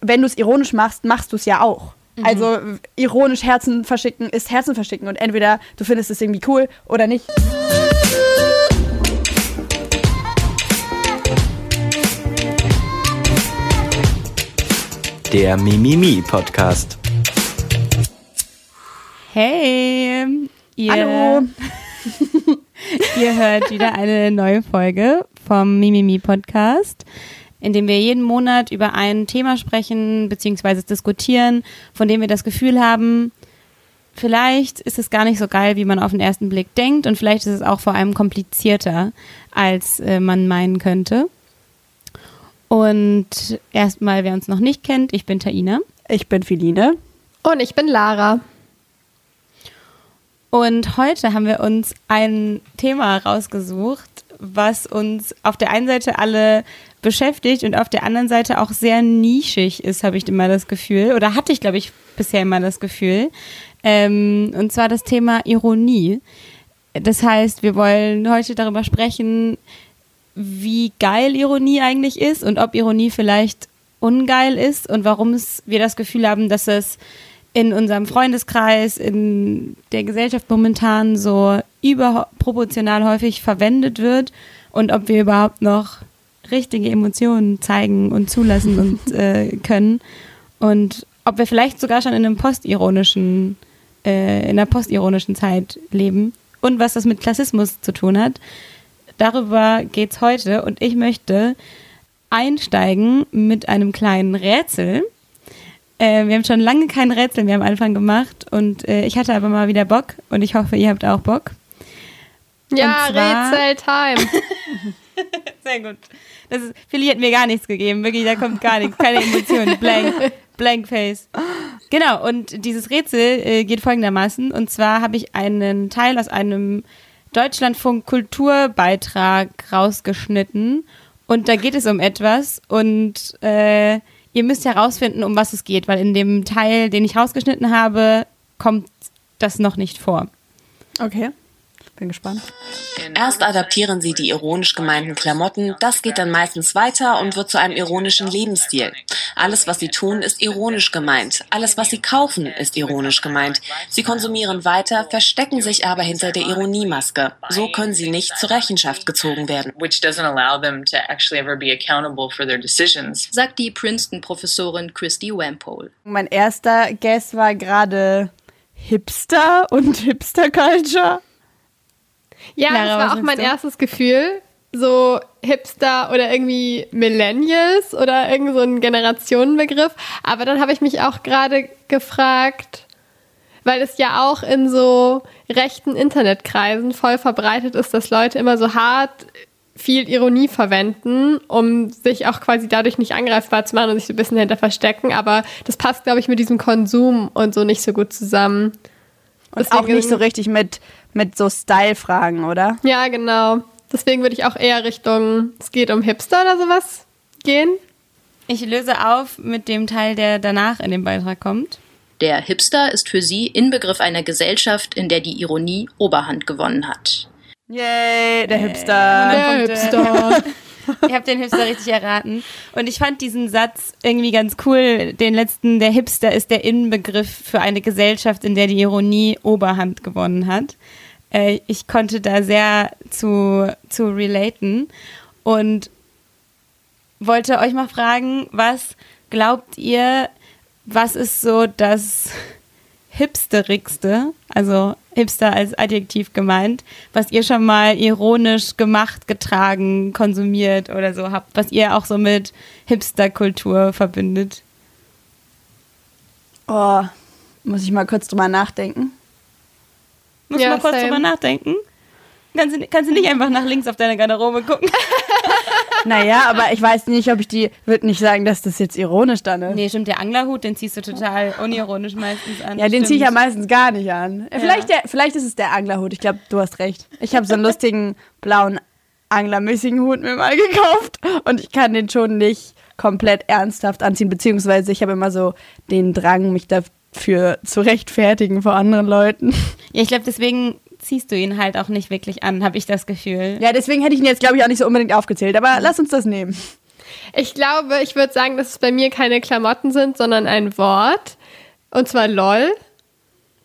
wenn du es ironisch machst, machst du es ja auch. Also ironisch Herzen verschicken ist Herzen verschicken und entweder du findest es irgendwie cool oder nicht. Der Mimimi Podcast. Hey, ihr, Hallo. ihr hört wieder eine neue Folge vom Mimimi Podcast, in dem wir jeden Monat über ein Thema sprechen bzw. diskutieren, von dem wir das Gefühl haben, vielleicht ist es gar nicht so geil, wie man auf den ersten Blick denkt und vielleicht ist es auch vor allem komplizierter, als äh, man meinen könnte. Und erstmal, wer uns noch nicht kennt, ich bin Taina. Ich bin Feline. Und ich bin Lara. Und heute haben wir uns ein Thema rausgesucht, was uns auf der einen Seite alle beschäftigt und auf der anderen Seite auch sehr nischig ist, habe ich immer das Gefühl. Oder hatte ich, glaube ich, bisher immer das Gefühl. Ähm, und zwar das Thema Ironie. Das heißt, wir wollen heute darüber sprechen, wie geil Ironie eigentlich ist und ob Ironie vielleicht ungeil ist und warum wir das Gefühl haben, dass es in unserem Freundeskreis, in der Gesellschaft momentan so überproportional häufig verwendet wird und ob wir überhaupt noch richtige Emotionen zeigen und zulassen und äh, können und ob wir vielleicht sogar schon in einem postironischen, äh, in einer postironischen Zeit leben und was das mit Klassismus zu tun hat. Darüber geht's heute und ich möchte einsteigen mit einem kleinen Rätsel. Äh, wir haben schon lange kein Rätsel mehr am Anfang gemacht und äh, ich hatte aber mal wieder Bock und ich hoffe, ihr habt auch Bock. Ja, Rätseltime. Sehr gut. Das ist, Philly hat mir gar nichts gegeben. Wirklich, da kommt gar nichts. Keine Emotionen. Blank. Blank Face. Genau, und dieses Rätsel äh, geht folgendermaßen. Und zwar habe ich einen Teil aus einem Deutschlandfunk Kulturbeitrag rausgeschnitten. Und da geht es um etwas. Und äh, ihr müsst herausfinden, um was es geht. Weil in dem Teil, den ich rausgeschnitten habe, kommt das noch nicht vor. Okay. Bin gespannt. Erst adaptieren sie die ironisch gemeinten Klamotten, das geht dann meistens weiter und wird zu einem ironischen Lebensstil. Alles, was sie tun, ist ironisch gemeint. Alles, was sie kaufen, ist ironisch gemeint. Sie konsumieren weiter, verstecken sich aber hinter der Ironiemaske. So können sie nicht zur Rechenschaft gezogen werden. which doesn't allow them to actually ever be accountable for their decisions. sagt die Princeton-Professorin Christy Wampole. Mein erster Guess war gerade Hipster und Hipster-Culture. Ja, Lara, das war auch mein du? erstes Gefühl. So Hipster oder irgendwie Millennials oder irgend so ein Generationenbegriff. Aber dann habe ich mich auch gerade gefragt, weil es ja auch in so rechten Internetkreisen voll verbreitet ist, dass Leute immer so hart viel Ironie verwenden, um sich auch quasi dadurch nicht angreifbar zu machen und sich so ein bisschen hinter verstecken. Aber das passt, glaube ich, mit diesem Konsum und so nicht so gut zusammen. Und auch Deswegen- nicht so richtig mit, mit so Style-Fragen, oder? Ja, genau. Deswegen würde ich auch eher Richtung, es geht um Hipster oder sowas gehen. Ich löse auf mit dem Teil, der danach in dem Beitrag kommt. Der Hipster ist für sie Inbegriff einer Gesellschaft, in der die Ironie Oberhand gewonnen hat. Yay, der Hipster. Der. Hipster. Ihr habt den Hipster richtig erraten. Und ich fand diesen Satz irgendwie ganz cool. Den letzten, der Hipster ist der Inbegriff für eine Gesellschaft, in der die Ironie Oberhand gewonnen hat. Äh, ich konnte da sehr zu, zu relaten und wollte euch mal fragen, was glaubt ihr, was ist so das hipsterigste, also hipster als Adjektiv gemeint, was ihr schon mal ironisch gemacht, getragen, konsumiert oder so habt, was ihr auch so mit Hipsterkultur verbindet? Oh, muss ich mal kurz drüber nachdenken. Muss Ja, mal kurz same. drüber nachdenken. Kannst du, kannst du nicht einfach nach links auf deine Garderobe gucken? Naja, aber ich weiß nicht, ob ich die, würde nicht sagen, dass das jetzt ironisch dann ist. Nee, stimmt, der Anglerhut, den ziehst du total unironisch meistens an. Ja, den ziehe ich ja meistens gar nicht an. Vielleicht, der, vielleicht ist es der Anglerhut. Ich glaube, du hast recht. Ich habe so einen lustigen blauen anglermäßigen Hut mir mal gekauft und ich kann den schon nicht komplett ernsthaft anziehen, beziehungsweise ich habe immer so den Drang, mich dafür zu rechtfertigen vor anderen Leuten. Ja, ich glaube, deswegen ziehst du ihn halt auch nicht wirklich an, habe ich das Gefühl. Ja, deswegen hätte ich ihn jetzt, glaube ich, auch nicht so unbedingt aufgezählt, aber lass uns das nehmen. Ich glaube, ich würde sagen, dass es bei mir keine Klamotten sind, sondern ein Wort. Und zwar LOL.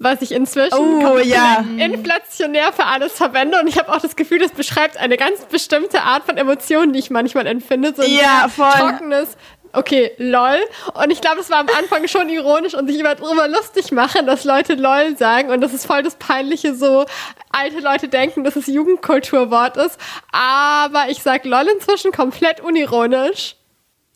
Was ich inzwischen Oh, ja. inflationär für alles verwende. Und ich habe auch das Gefühl, das beschreibt eine ganz bestimmte Art von Emotionen, die ich manchmal empfinde. So ein Ja, voll. trockenes, okay, LOL. Und ich glaube, es war am Anfang schon ironisch und sich über drüber lustig machen, dass Leute LOL sagen. Und das ist voll das Peinliche, so alte Leute denken, dass es Jugendkulturwort ist. Aber ich sag LOL inzwischen komplett unironisch.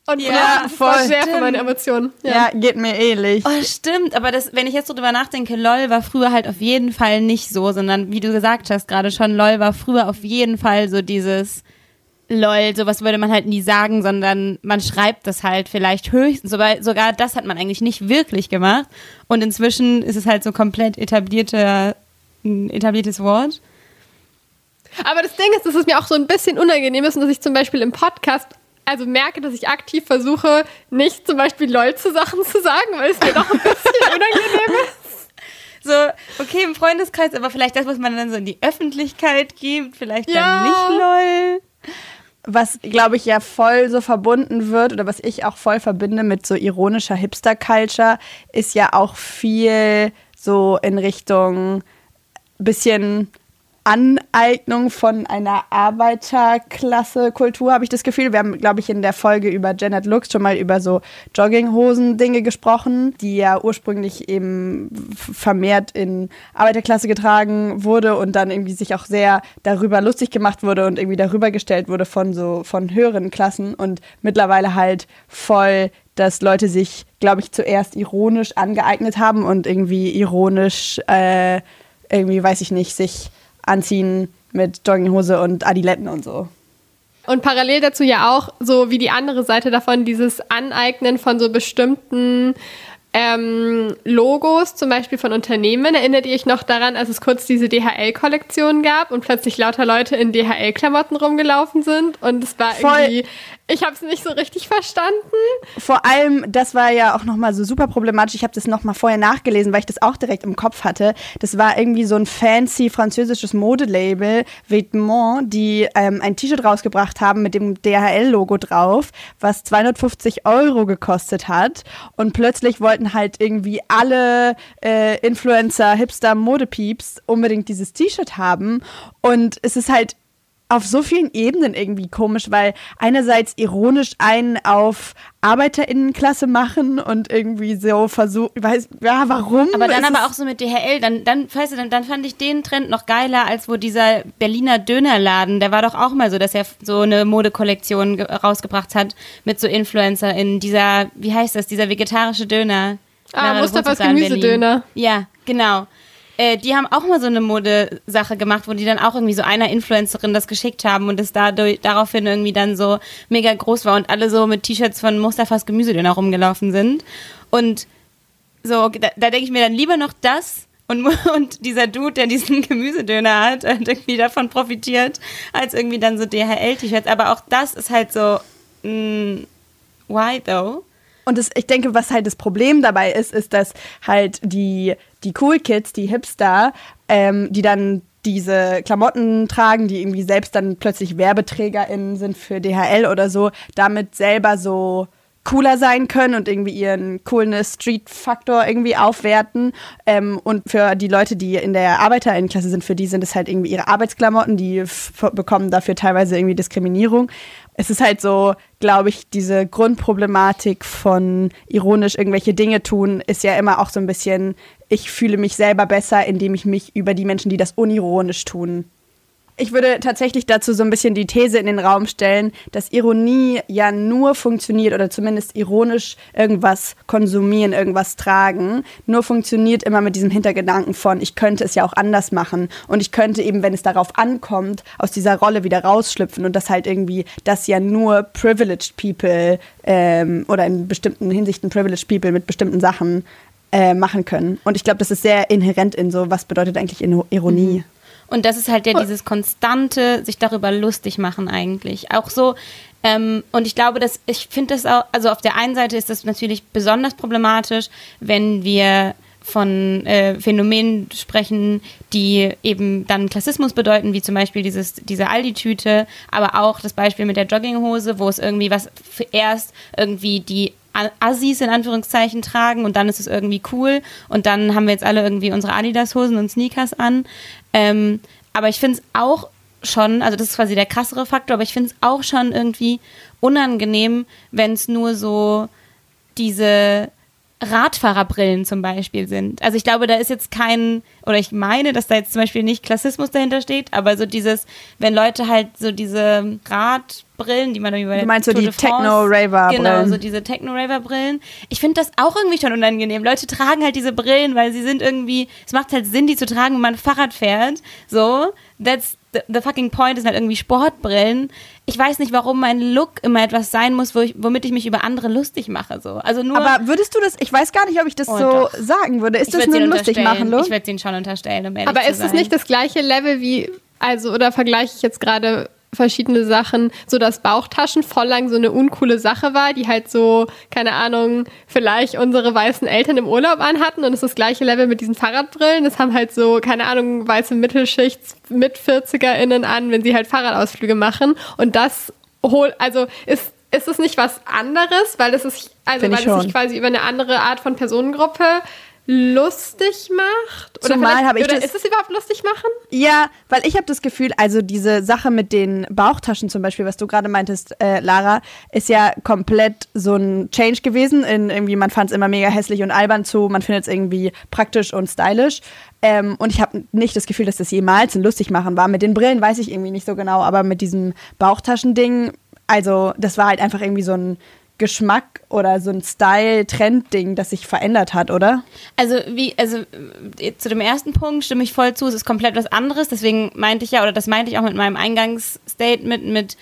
Und Ja, das war voll. sehr für meine Emotionen. Ja, geht mir ähnlich. Oh, stimmt, aber das, wenn ich jetzt so drüber nachdenke, LOL war früher halt auf jeden Fall nicht so, sondern wie du gesagt hast gerade schon, LOL war früher auf jeden Fall so dieses LOL, sowas würde man halt nie sagen, sondern man schreibt das halt vielleicht höchstens, sogar, sogar das hat man eigentlich nicht wirklich gemacht und inzwischen ist es halt so komplett etablierter, ein etabliertes Wort. Aber das Ding ist, dass es mir auch so ein bisschen unangenehm ist und dass ich zum Beispiel im Podcast also merke, dass ich aktiv versuche, nicht zum Beispiel LOL zu Sachen zu sagen, weil es mir doch ein bisschen unangenehm ist. So, okay, im Freundeskreis, aber vielleicht das, was man dann so in die Öffentlichkeit gibt, vielleicht Ja. dann nicht LOL. Was glaube ich ja voll so verbunden wird oder was ich auch voll verbinde mit so ironischer Hipster-Culture, ist ja auch viel so in Richtung bisschen Aneignung von einer Arbeiterklasse-Kultur, habe ich das Gefühl. Wir haben, glaube ich, in der Folge über Janet Lux schon mal über so Jogginghosen-Dinge gesprochen, die ja ursprünglich eben vermehrt in Arbeiterklasse getragen wurde und dann irgendwie sich auch sehr darüber lustig gemacht wurde und irgendwie darüber gestellt wurde von so von höheren Klassen und mittlerweile halt voll dass Leute sich, glaube ich, zuerst ironisch angeeignet haben und irgendwie ironisch, äh, irgendwie, weiß ich nicht, sich anziehen mit Jogginghose und Adiletten und so. Und parallel dazu ja auch, so wie die andere Seite davon, dieses Aneignen von so bestimmten ähm, Logos, zum Beispiel von Unternehmen. Erinnert ihr euch noch daran, als es kurz diese DHL-Kollektion gab und plötzlich lauter Leute in DHL-Klamotten rumgelaufen sind? Und es war Voll. irgendwie, ich habe es nicht so richtig verstanden. Vor allem, das war ja auch nochmal so super problematisch. Ich habe das nochmal vorher nachgelesen, weil ich das auch direkt im Kopf hatte. Das war irgendwie so ein fancy französisches Modelabel, Vêtements, die ähm, ein T-Shirt rausgebracht haben mit dem DHL-Logo drauf, was 250 Euro gekostet hat. Und plötzlich wollten halt irgendwie alle äh, Influencer, Hipster, Modepieps unbedingt dieses T-Shirt haben. Und es ist halt auf so vielen Ebenen irgendwie komisch, weil einerseits ironisch einen auf ArbeiterInnenklasse machen und irgendwie so versuchen, weiß, ja, warum? Aber dann aber auch so mit DHL, dann, dann, weißt du, dann, dann fand ich den Trend noch geiler, als wo dieser Berliner Dönerladen, der war doch auch mal so, dass er so eine Modekollektion ge- rausgebracht hat mit so InfluencerInnen. Dieser, wie heißt das, dieser vegetarische Döner. Ah, Lara, Mustafas. Gemüsedöner. Ja, genau. Äh, die haben auch mal so eine Modesache gemacht, wo die dann auch irgendwie so einer Influencerin das geschickt haben und es dadurch, daraufhin irgendwie dann so mega groß war und alle so mit T-Shirts von Mustafas Gemüsedöner rumgelaufen sind. Und so, da, da denke ich mir dann lieber noch das und, und dieser Dude, der diesen Gemüsedöner hat, hat irgendwie davon profitiert, als irgendwie dann so DHL-T-Shirts. Aber auch das ist halt so, mh, why though? Und das, ich denke, was halt das Problem dabei ist, ist, dass halt die, die Cool Kids, die Hipster, ähm, die dann diese Klamotten tragen, die irgendwie selbst dann plötzlich WerbeträgerInnen sind für DHL oder so, damit selber so cooler sein können und irgendwie ihren Coolness-Street-Faktor irgendwie aufwerten. Ähm, und für die Leute, die in der ArbeiterInnenklasse sind, für die sind es halt irgendwie ihre Arbeitsklamotten, die bekommen dafür teilweise irgendwie Diskriminierung. Es ist halt so, glaube ich, diese Grundproblematik von ironisch irgendwelche Dinge tun, ist ja immer auch so ein bisschen, ich fühle mich selber besser, indem ich mich über die Menschen, die das unironisch tun, ich würde tatsächlich dazu so ein bisschen die These in den Raum stellen, dass Ironie ja nur funktioniert oder zumindest ironisch irgendwas konsumieren, irgendwas tragen, nur funktioniert immer mit diesem Hintergedanken von, ich könnte es ja auch anders machen. Und ich könnte eben, wenn es darauf ankommt, aus dieser Rolle wieder rausschlüpfen und das halt irgendwie, das ja nur privileged people ähm, oder in bestimmten Hinsichten privileged people mit bestimmten Sachen äh, machen können. Und ich glaube, das ist sehr inhärent in so, was bedeutet eigentlich Ironie. Und das ist halt ja dieses konstante, sich darüber lustig machen eigentlich. Auch so, ähm, und ich glaube, dass ich finde das auch, also auf der einen Seite ist das natürlich besonders problematisch, wenn wir von äh, Phänomenen sprechen, die eben dann Klassismus bedeuten, wie zum Beispiel dieses, diese Aldi-Tüte, aber auch das Beispiel mit der Jogginghose, wo es irgendwie was erst irgendwie die Assis in Anführungszeichen tragen und dann ist es irgendwie cool und dann haben wir jetzt alle irgendwie unsere Adidas-Hosen und Sneakers an. Ähm, aber ich finde es auch schon, also das ist quasi der krassere Faktor, aber ich finde es auch schon irgendwie unangenehm, wenn es nur so diese Radfahrerbrillen zum Beispiel sind. Also ich glaube, da ist jetzt kein, oder ich meine, dass da jetzt zum Beispiel nicht Klassismus dahinter steht, aber so dieses, wenn Leute halt so diese Radbrillen, die man irgendwie bei Du meinst Tour so die Techno-Raver-Brillen? Genau, so diese Techno-Raver-Brillen. Ich finde das auch irgendwie schon unangenehm. Leute tragen halt diese Brillen, weil sie sind irgendwie, es macht halt Sinn, die zu tragen, wenn man Fahrrad fährt. So, that's the, the fucking point, ist halt irgendwie Sportbrillen ich weiß nicht, warum mein Look immer etwas sein muss, wo ich, womit ich mich über andere lustig mache. So. Also nur Aber würdest du das, ich weiß gar nicht, ob ich das Oh, so doch. sagen würde. Ist ich das nur lustig machen, Look? Ich würde den schon unterstellen, um ehrlich Aber zu ist sein. es nicht das gleiche Level wie, also, oder vergleiche ich jetzt gerade verschiedene Sachen, so dass Bauchtaschen voll lang so eine uncoole Sache war, die halt so, keine Ahnung, vielleicht unsere weißen Eltern im Urlaub anhatten und es ist das gleiche Level mit diesen Fahrradbrillen. Das haben halt so, keine Ahnung, weiße Mittelschicht mit 40erInnen an, wenn sie halt Fahrradausflüge machen und das hol, also ist ist es nicht was anderes, weil es ist also Find weil es sich quasi über eine andere Art von Personengruppe lustig macht? Oder, Zumal habe ich oder das- ist es überhaupt lustig machen? Ja, weil ich habe das Gefühl, also diese Sache mit den Bauchtaschen zum Beispiel, was du gerade meintest, äh, Lara, ist ja komplett so ein Change gewesen. In irgendwie, man fand es immer mega hässlich und albern zu, man findet es irgendwie praktisch und stylisch. Ähm, und ich habe nicht das Gefühl, dass das jemals ein Lustigmachen war. Mit den Brillen weiß ich irgendwie nicht so genau, aber mit diesem Bauchtaschending, also das war halt einfach irgendwie so ein Geschmack oder so ein Style-Trend-Ding, das sich verändert hat, oder? Also wie, also äh, zu dem ersten Punkt stimme ich voll zu, es ist komplett was anderes. Deswegen meinte ich ja, oder das meinte ich auch mit meinem Eingangsstatement mit,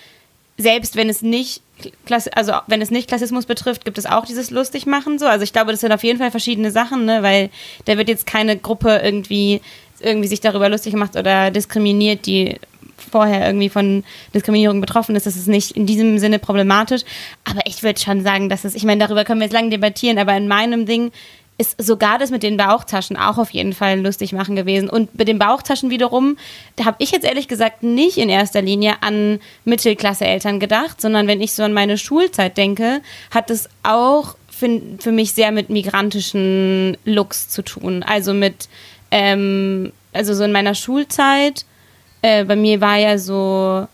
selbst wenn es nicht Klass also wenn es nicht Klassismus betrifft, gibt es auch dieses Lustigmachen so. Also ich glaube, das sind auf jeden Fall verschiedene Sachen, ne? weil da wird jetzt keine Gruppe irgendwie irgendwie sich darüber lustig gemacht oder diskriminiert, die vorher irgendwie von Diskriminierung betroffen ist, das ist nicht in diesem Sinne problematisch. Aber ich würde schon sagen, dass es, ich meine, darüber können wir jetzt lange debattieren, aber in meinem Ding ist sogar das mit den Bauchtaschen auch auf jeden Fall lustig machen gewesen. Und mit den Bauchtaschen wiederum, da habe ich jetzt ehrlich gesagt nicht in erster Linie an Mittelklasse-Eltern gedacht, sondern wenn ich so an meine Schulzeit denke, hat es auch für, für mich sehr mit migrantischen Looks zu tun. Also mit, ähm, also so in meiner Schulzeit, äh, bei mir war ja so,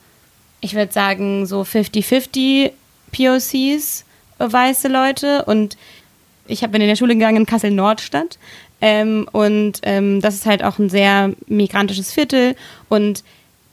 ich würde sagen, so 50-50 POCs, weiße Leute. Und ich habe bin in der Schule gegangen in Kassel-Nordstadt. Ähm, und ähm, das ist halt auch ein sehr migrantisches Viertel. Und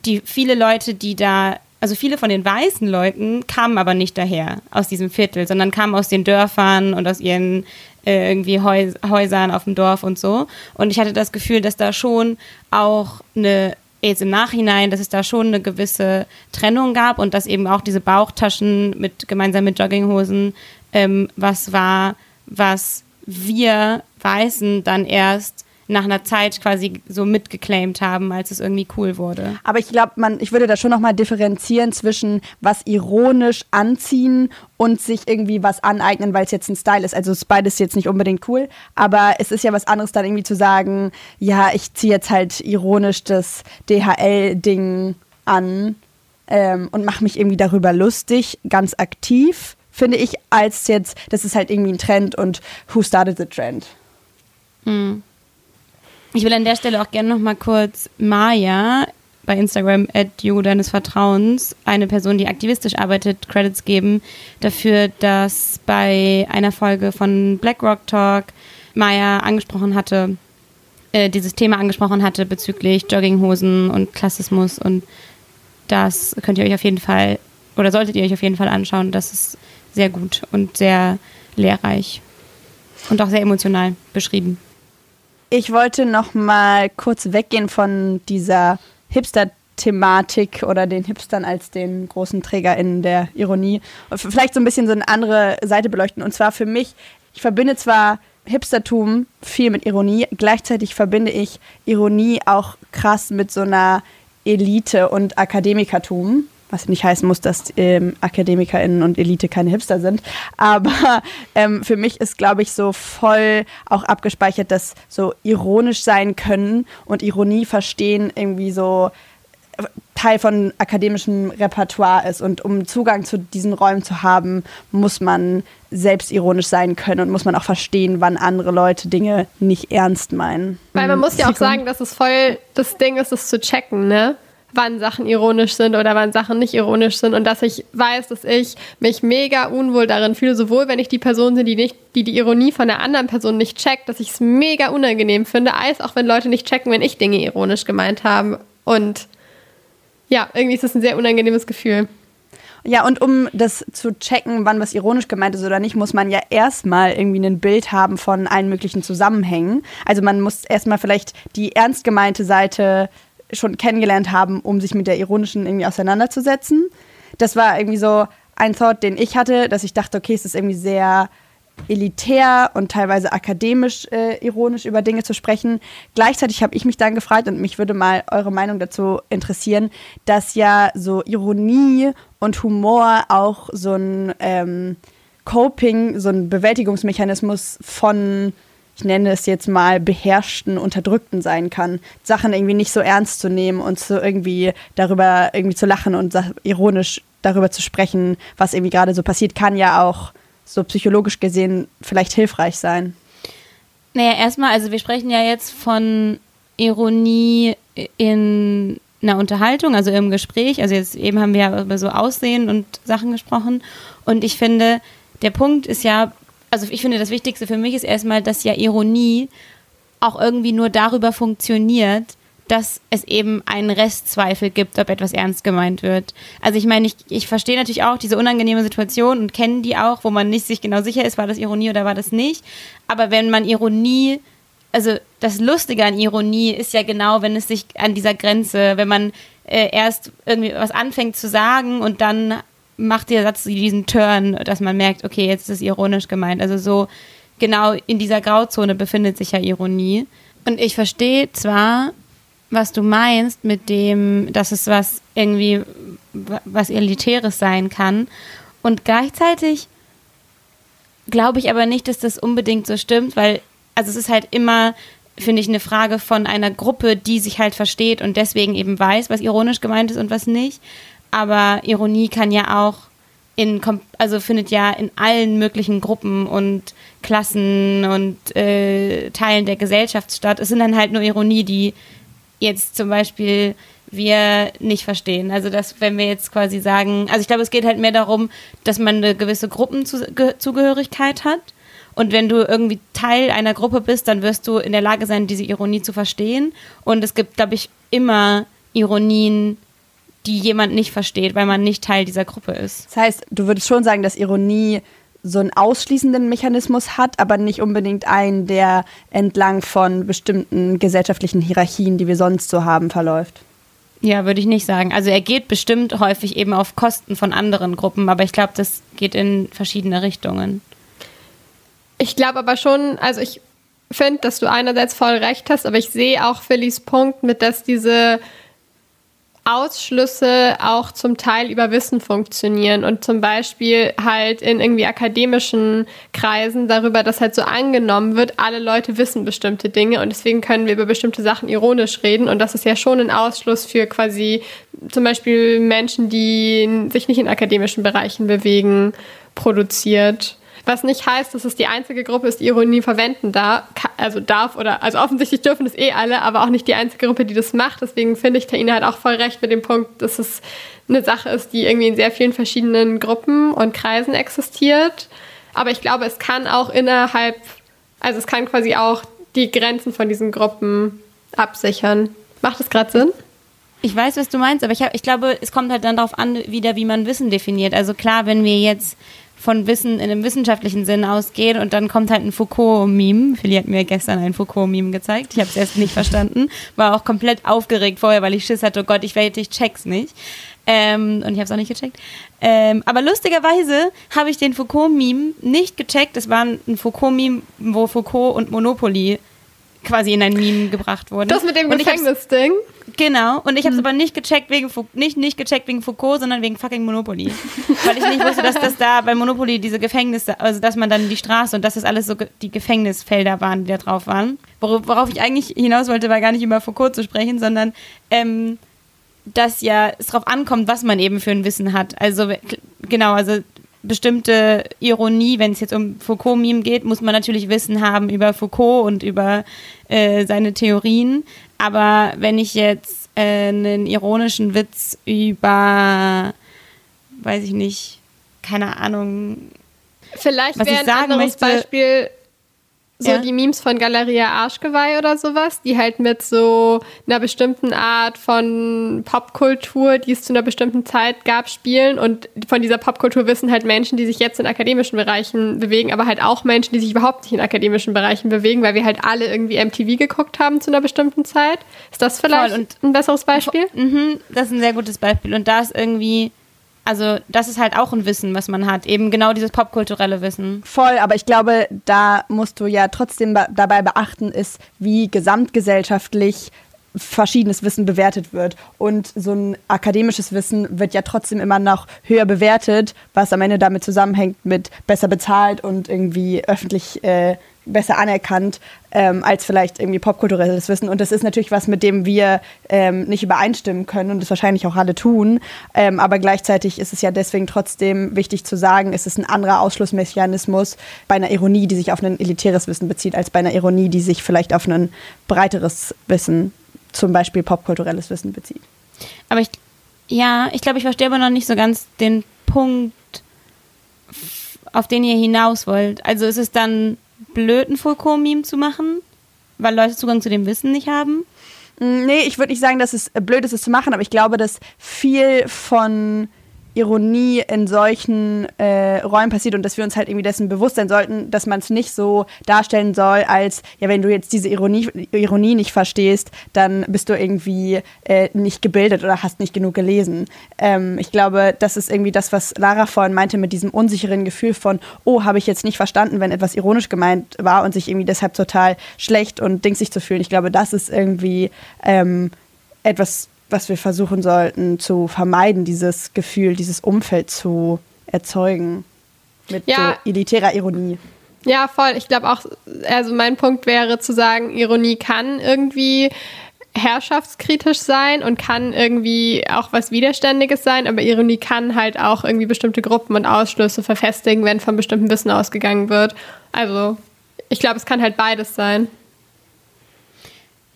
die viele Leute, die da, also viele von den weißen Leuten kamen aber nicht daher aus diesem Viertel, sondern kamen aus den Dörfern und aus ihren äh, irgendwie Häus Häusern auf dem Dorf und so. Und ich hatte das Gefühl, dass da schon auch eine jetzt im Nachhinein, dass es da schon eine gewisse Trennung gab und dass eben auch diese Bauchtaschen mit gemeinsam mit Jogginghosen ähm, was war, was wir Weißen dann erst nach einer Zeit quasi so mitgeclaimed haben, als es irgendwie cool wurde. Aber ich glaube, man, ich würde da schon nochmal differenzieren zwischen was ironisch anziehen und sich irgendwie was aneignen, weil es jetzt ein Style ist. Also ist beides jetzt nicht unbedingt cool, aber es ist ja was anderes dann irgendwie zu sagen, ja, ich ziehe jetzt halt ironisch das DHL-Ding an ähm, und mache mich irgendwie darüber lustig, ganz aktiv, finde ich, als jetzt, das ist halt irgendwie ein Trend und who started the trend? Ich will an der Stelle auch gerne noch mal kurz Maya bei Instagram at Jugo deines Vertrauens, eine Person, die aktivistisch arbeitet, Credits geben dafür, dass bei einer Folge von BlackRock Talk Maya angesprochen hatte, äh, dieses Thema angesprochen hatte bezüglich Jogginghosen und Klassismus und das könnt ihr euch auf jeden Fall oder solltet ihr euch auf jeden Fall anschauen. Das ist sehr gut und sehr lehrreich und auch sehr emotional beschrieben. Ich wollte noch mal kurz weggehen von dieser Hipster-Thematik oder den Hipstern als den großen Träger in der Ironie und vielleicht so ein bisschen so eine andere Seite beleuchten. Und zwar für mich, ich verbinde zwar Hipstertum viel mit Ironie, gleichzeitig verbinde ich Ironie auch krass mit so einer Elite und Akademikertum. Was nicht heißen muss, dass ähm, AkademikerInnen und Elite keine Hipster sind. Aber ähm, für mich ist, glaube ich, so voll auch abgespeichert, dass so ironisch sein können und Ironie verstehen irgendwie so Teil von akademischem Repertoire ist. Und um Zugang zu diesen Räumen zu haben, muss man selbstironisch sein können und muss man auch verstehen, wann andere Leute Dinge nicht ernst meinen. Weil man muss ja auch sagen, dass es voll das Ding ist, es zu checken, ne? Wann Sachen ironisch sind oder wann Sachen nicht ironisch sind und dass ich weiß, dass ich mich mega unwohl darin fühle, sowohl wenn ich die Person bin, die nicht, die die Ironie von der anderen Person nicht checkt, dass ich es mega unangenehm finde, als auch wenn Leute nicht checken, wenn ich Dinge ironisch gemeint habe. Und ja, irgendwie ist das ein sehr unangenehmes Gefühl. Ja, und um das zu checken, wann was ironisch gemeint ist oder nicht, muss man ja erstmal irgendwie ein Bild haben von allen möglichen Zusammenhängen. Also man muss erstmal vielleicht die ernst gemeinte Seite schon kennengelernt haben, um sich mit der ironischen irgendwie auseinanderzusetzen. Das war irgendwie so ein Thought, den ich hatte, dass ich dachte, okay, es ist irgendwie sehr elitär und teilweise akademisch äh, ironisch über Dinge zu sprechen. Gleichzeitig habe ich mich dann gefragt und mich würde mal eure Meinung dazu interessieren, dass ja so Ironie und Humor auch so ein ähm, Coping, so ein Bewältigungsmechanismus von ich nenne es jetzt mal, beherrschten, unterdrückten sein kann. Sachen irgendwie nicht so ernst zu nehmen und so irgendwie darüber irgendwie zu lachen und ironisch darüber zu sprechen, was irgendwie gerade so passiert, kann ja auch so psychologisch gesehen vielleicht hilfreich sein. Naja, erstmal, also wir sprechen ja jetzt von Ironie in einer Unterhaltung, also im Gespräch. Also jetzt eben haben wir ja über so Aussehen und Sachen gesprochen. Und ich finde, der Punkt ist ja also ich finde, das Wichtigste für mich ist erstmal, dass ja Ironie auch irgendwie nur darüber funktioniert, dass es eben einen Restzweifel gibt, ob etwas ernst gemeint wird. Also ich meine, ich, ich verstehe natürlich auch diese unangenehme Situation und kenne die auch, wo man nicht sich genau sicher ist, war das Ironie oder war das nicht. Aber wenn man Ironie, also das Lustige an Ironie ist ja genau, wenn es sich an dieser Grenze, wenn man äh, erst irgendwie was anfängt zu sagen und dann macht der Satz diesen Turn, dass man merkt, okay, jetzt ist ironisch gemeint. Also so genau in dieser Grauzone befindet sich ja Ironie. Und ich verstehe zwar, was du meinst mit dem, dass es was irgendwie was Elitäres sein kann. Und gleichzeitig glaube ich aber nicht, dass das unbedingt so stimmt, weil, also es ist halt immer, finde ich, eine Frage von einer Gruppe, die sich halt versteht und deswegen eben weiß, was ironisch gemeint ist und was nicht aber Ironie kann ja auch in, also findet ja in allen möglichen Gruppen und Klassen und äh, Teilen der Gesellschaft statt. Es sind dann halt nur Ironie, die jetzt zum Beispiel wir nicht verstehen. Also dass, wenn wir jetzt quasi sagen, also ich glaube, es geht halt mehr darum, dass man eine gewisse Gruppenzugehörigkeit hat. Und wenn du irgendwie Teil einer Gruppe bist, dann wirst du in der Lage sein, diese Ironie zu verstehen. Und es gibt, glaube ich, immer Ironien, die jemand nicht versteht, weil man nicht Teil dieser Gruppe ist. Das heißt, du würdest schon sagen, dass Ironie so einen ausschließenden Mechanismus hat, aber nicht unbedingt einen, der entlang von bestimmten gesellschaftlichen Hierarchien, die wir sonst so haben, verläuft. Ja, würde ich nicht sagen. Also er geht bestimmt häufig eben auf Kosten von anderen Gruppen, aber ich glaube, das geht in verschiedene Richtungen. Ich glaube aber schon, also ich finde, dass du einerseits voll recht hast, aber ich sehe auch Phillys Punkt mit, dass diese Ausschlüsse auch zum Teil über Wissen funktionieren und zum Beispiel halt in irgendwie akademischen Kreisen darüber, dass halt so angenommen wird, alle Leute wissen bestimmte Dinge und deswegen können wir über bestimmte Sachen ironisch reden und das ist ja schon ein Ausschluss für quasi zum Beispiel Menschen, die sich nicht in akademischen Bereichen bewegen, produziert. Was nicht heißt, dass es die einzige Gruppe ist, die Ironie verwenden darf, also darf oder, also offensichtlich dürfen es eh alle, aber auch nicht die einzige Gruppe, die das macht. Deswegen finde ich Taina halt auch voll recht mit dem Punkt, dass es eine Sache ist, die irgendwie in sehr vielen verschiedenen Gruppen und Kreisen existiert. Aber ich glaube, es kann auch innerhalb, also es kann quasi auch die Grenzen von diesen Gruppen absichern. Macht das gerade Sinn? Ich weiß, was du meinst, aber ich, hab, ich glaube, es kommt halt dann darauf an, wieder, wie man Wissen definiert. Also klar, wenn wir jetzt von Wissen in einem wissenschaftlichen Sinn ausgeht und dann kommt halt ein Foucault-Meme. Philly hat mir gestern ein Foucault-Meme gezeigt. Ich habe es erst nicht verstanden. War auch komplett aufgeregt vorher, weil ich Schiss hatte, oh Gott, ich werde, ich check's nicht. Ähm, und ich habe es auch nicht gecheckt. Ähm, aber lustigerweise habe ich den Foucault-Meme nicht gecheckt. Es war ein Foucault-Meme, wo Foucault und Monopoly quasi in ein Meme gebracht wurden. Das mit dem Gefängnis-Ding? Genau, und ich habe es aber nicht gecheckt wegen Fou- nicht, nicht gecheckt wegen Foucault, sondern wegen fucking Monopoly. Weil ich nicht wusste, dass das da bei Monopoly diese Gefängnisse, also dass man dann die Straße und dass das alles so die Gefängnisfelder waren, die da drauf waren. Worauf, worauf ich eigentlich hinaus wollte, war gar nicht über Foucault zu sprechen, sondern ähm, dass ja es darauf ankommt, was man eben für ein Wissen hat. Also genau, also bestimmte Ironie, wenn es jetzt um Foucault-Meme geht, muss man natürlich Wissen haben über Foucault und über äh, seine Theorien. Aber wenn ich jetzt äh, einen ironischen Witz über, weiß ich nicht, keine Ahnung, Vielleicht wäre ein sagen anderes möchte- Beispiel so Ja. die Memes von Galeria Arschgeweih oder sowas, die halt mit so einer bestimmten Art von Popkultur, die es zu einer bestimmten Zeit gab, spielen. Und von dieser Popkultur wissen halt Menschen, die sich jetzt in akademischen Bereichen bewegen, aber halt auch Menschen, die sich überhaupt nicht in akademischen Bereichen bewegen, weil wir halt alle irgendwie MTV geguckt haben zu einer bestimmten Zeit. Ist das vielleicht ein besseres Beispiel? Mhm, das ist ein sehr gutes Beispiel. Und da ist irgendwie, also das ist halt auch ein Wissen, was man hat. Eben genau dieses popkulturelle Wissen. Voll, aber ich glaube, da musst du ja trotzdem be dabei beachten, ist, wie gesamtgesellschaftlich verschiedenes Wissen bewertet wird. Und so ein akademisches Wissen wird ja trotzdem immer noch höher bewertet, was am Ende damit zusammenhängt mit besser bezahlt und irgendwie öffentlich äh, besser anerkannt ähm, als vielleicht irgendwie popkulturelles Wissen. Und das ist natürlich was, mit dem wir ähm, nicht übereinstimmen können und das wahrscheinlich auch alle tun. Ähm, aber gleichzeitig ist es ja deswegen trotzdem wichtig zu sagen, es ist ein anderer Ausschlussmechanismus bei einer Ironie, die sich auf ein elitäres Wissen bezieht, als bei einer Ironie, die sich vielleicht auf ein breiteres Wissen, zum Beispiel popkulturelles Wissen bezieht. Aber ich, ja, ich glaube, ich verstehe aber noch nicht so ganz den Punkt, auf den ihr hinaus wollt. Also ist es dann blöd, ein Foucault-Meme zu machen, weil Leute Zugang zu dem Wissen nicht haben? Mm, Nee, ich würde nicht sagen, dass es äh, blöd ist, es zu machen, aber ich glaube, dass viel von Ironie in solchen äh, Räumen passiert und dass wir uns halt irgendwie dessen bewusst sein sollten, dass man es nicht so darstellen soll, als, ja, wenn du jetzt diese Ironie, Ironie nicht verstehst, dann bist du irgendwie äh, nicht gebildet oder hast nicht genug gelesen. Ähm, ich glaube, das ist irgendwie das, was Lara vorhin meinte mit diesem unsicheren Gefühl von, oh, habe ich jetzt nicht verstanden, wenn etwas ironisch gemeint war und sich irgendwie deshalb total schlecht und dingsig zu fühlen. Ich glaube, das ist irgendwie ähm, etwas, was wir versuchen sollten zu vermeiden, dieses Gefühl, dieses Umfeld zu erzeugen. Mit Ja. so elitärer Ironie. Ja, voll. Ich glaube auch, also mein Punkt wäre zu sagen, Ironie kann irgendwie herrschaftskritisch sein und kann irgendwie auch was Widerständiges sein, aber Ironie kann halt auch irgendwie bestimmte Gruppen und Ausschlüsse verfestigen, wenn von bestimmtem Wissen ausgegangen wird. Also ich glaube, es kann halt beides sein.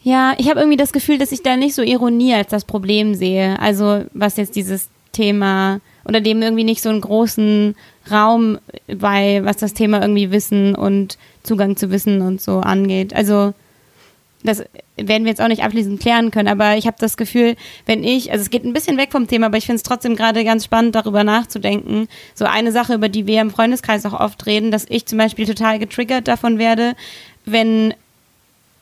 Ja, ich habe irgendwie das Gefühl, dass ich da nicht so Ironie als das Problem sehe. Also was jetzt dieses Thema oder dem irgendwie nicht so einen großen Raum bei, was das Thema irgendwie Wissen und Zugang zu Wissen und so angeht. Also das werden wir jetzt auch nicht abschließend klären können, aber ich habe das Gefühl, wenn ich, also es geht ein bisschen weg vom Thema, aber ich finde es trotzdem gerade ganz spannend, darüber nachzudenken. So eine Sache, über die wir im Freundeskreis auch oft reden, dass ich zum Beispiel total getriggert davon werde, wenn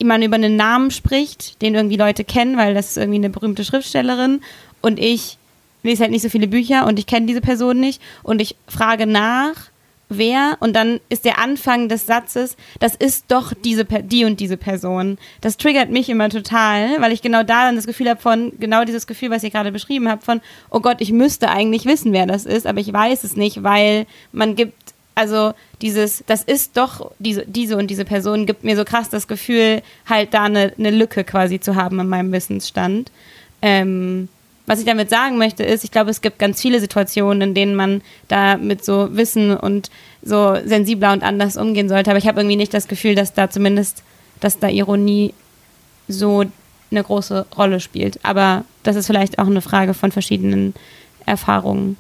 man über einen Namen spricht, den irgendwie Leute kennen, weil das ist irgendwie eine berühmte Schriftstellerin. Und ich lese halt nicht so viele Bücher und ich kenne diese Person nicht. Und ich frage nach, wer. Und dann ist der Anfang des Satzes, das ist doch diese die und diese Person. Das triggert mich immer total, weil ich genau da dann das Gefühl habe von genau dieses Gefühl, was ihr gerade beschrieben habt von oh Gott, ich müsste eigentlich wissen, wer das ist, aber ich weiß es nicht, weil man gibt also dieses, das ist doch diese, diese und diese Person gibt mir so krass das Gefühl, halt da eine, eine Lücke quasi zu haben an meinem Wissensstand. Ähm, was ich damit sagen möchte, ist, ich glaube, es gibt ganz viele Situationen, in denen man da mit so Wissen und so sensibler und anders umgehen sollte. Aber ich habe irgendwie nicht das Gefühl, dass da zumindest, dass da Ironie so eine große Rolle spielt. Aber das ist vielleicht auch eine Frage von verschiedenen Erfahrungen.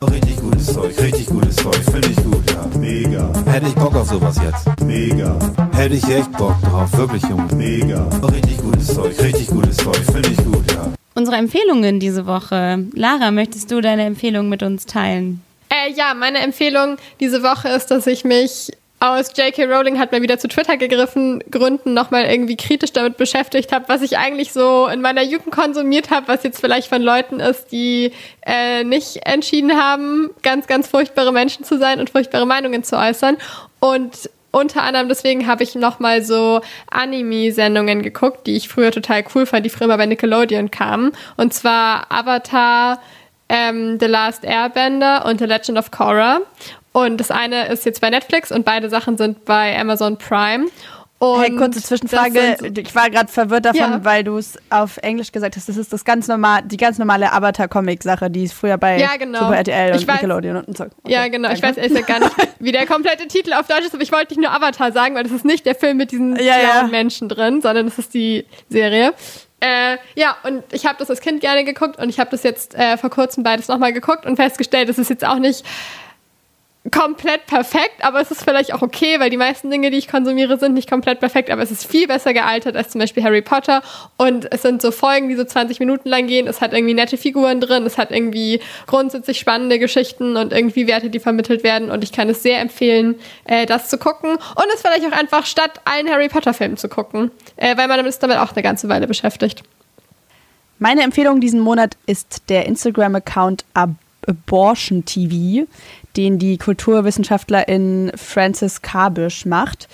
Richtig gutes Zeug, richtig gutes Zeug, finde ich gut, ja. Mega. Hätte ich Bock auf sowas jetzt. Mega. Hätte ich echt Bock drauf, wirklich, Junge. Mega. Richtig gutes Zeug, richtig gutes Zeug, finde ich gut, ja. Unsere Empfehlungen diese Woche. Lara, möchtest du deine Empfehlung mit uns teilen? Äh, ja, meine Empfehlung diese Woche ist, dass ich mich aus J.K. Rowling hat mal wieder zu Twitter gegriffen, Gründen nochmal irgendwie kritisch damit beschäftigt habe, was ich eigentlich so in meiner Jugend konsumiert habe, was jetzt vielleicht von Leuten ist, die äh, nicht entschieden haben, ganz, ganz furchtbare Menschen zu sein und furchtbare Meinungen zu äußern. Und unter anderem deswegen habe ich nochmal so Anime-Sendungen geguckt, die ich früher total cool fand, die früher immer bei Nickelodeon kamen. Und zwar Avatar, ähm, The Last Airbender und The Legend of Korra. Und das eine ist jetzt bei Netflix und beide Sachen sind bei Amazon Prime. Und Hey, kurze Zwischenfrage. das sind Ich war gerade verwirrt davon, Ja. weil du es auf Englisch gesagt hast. Das ist das ganz normal, die ganz normale Avatar-Comic-Sache, die es früher bei Ja, genau. Super RTL und weiß- Nickelodeon und so. Okay, ja, genau. Ich weiß danke. ehrlich gar nicht, wie der komplette Titel auf Deutsch ist, aber ich wollte nicht nur Avatar sagen, weil das ist nicht der Film mit diesen Ja, ja. Menschen drin, sondern das ist die Serie. Äh, ja, und ich habe das als Kind gerne geguckt und ich habe das jetzt äh, vor kurzem beides nochmal geguckt und festgestellt, es ist jetzt auch nicht komplett perfekt, aber es ist vielleicht auch okay, weil die meisten Dinge, die ich konsumiere, sind nicht komplett perfekt, aber es ist viel besser gealtert als zum Beispiel Harry Potter. Und es sind so Folgen, die so 20 Minuten lang gehen, es hat irgendwie nette Figuren drin, es hat irgendwie grundsätzlich spannende Geschichten und irgendwie Werte, die vermittelt werden. Und ich kann es sehr empfehlen, äh, das zu gucken. Und es vielleicht auch einfach statt allen Harry Potter Filmen zu gucken, äh, weil man ist damit auch eine ganze Weile beschäftigt. Meine Empfehlung diesen Monat ist der Instagram-Account Ab Abortion TV, den die Kulturwissenschaftlerin Frances Kabisch macht.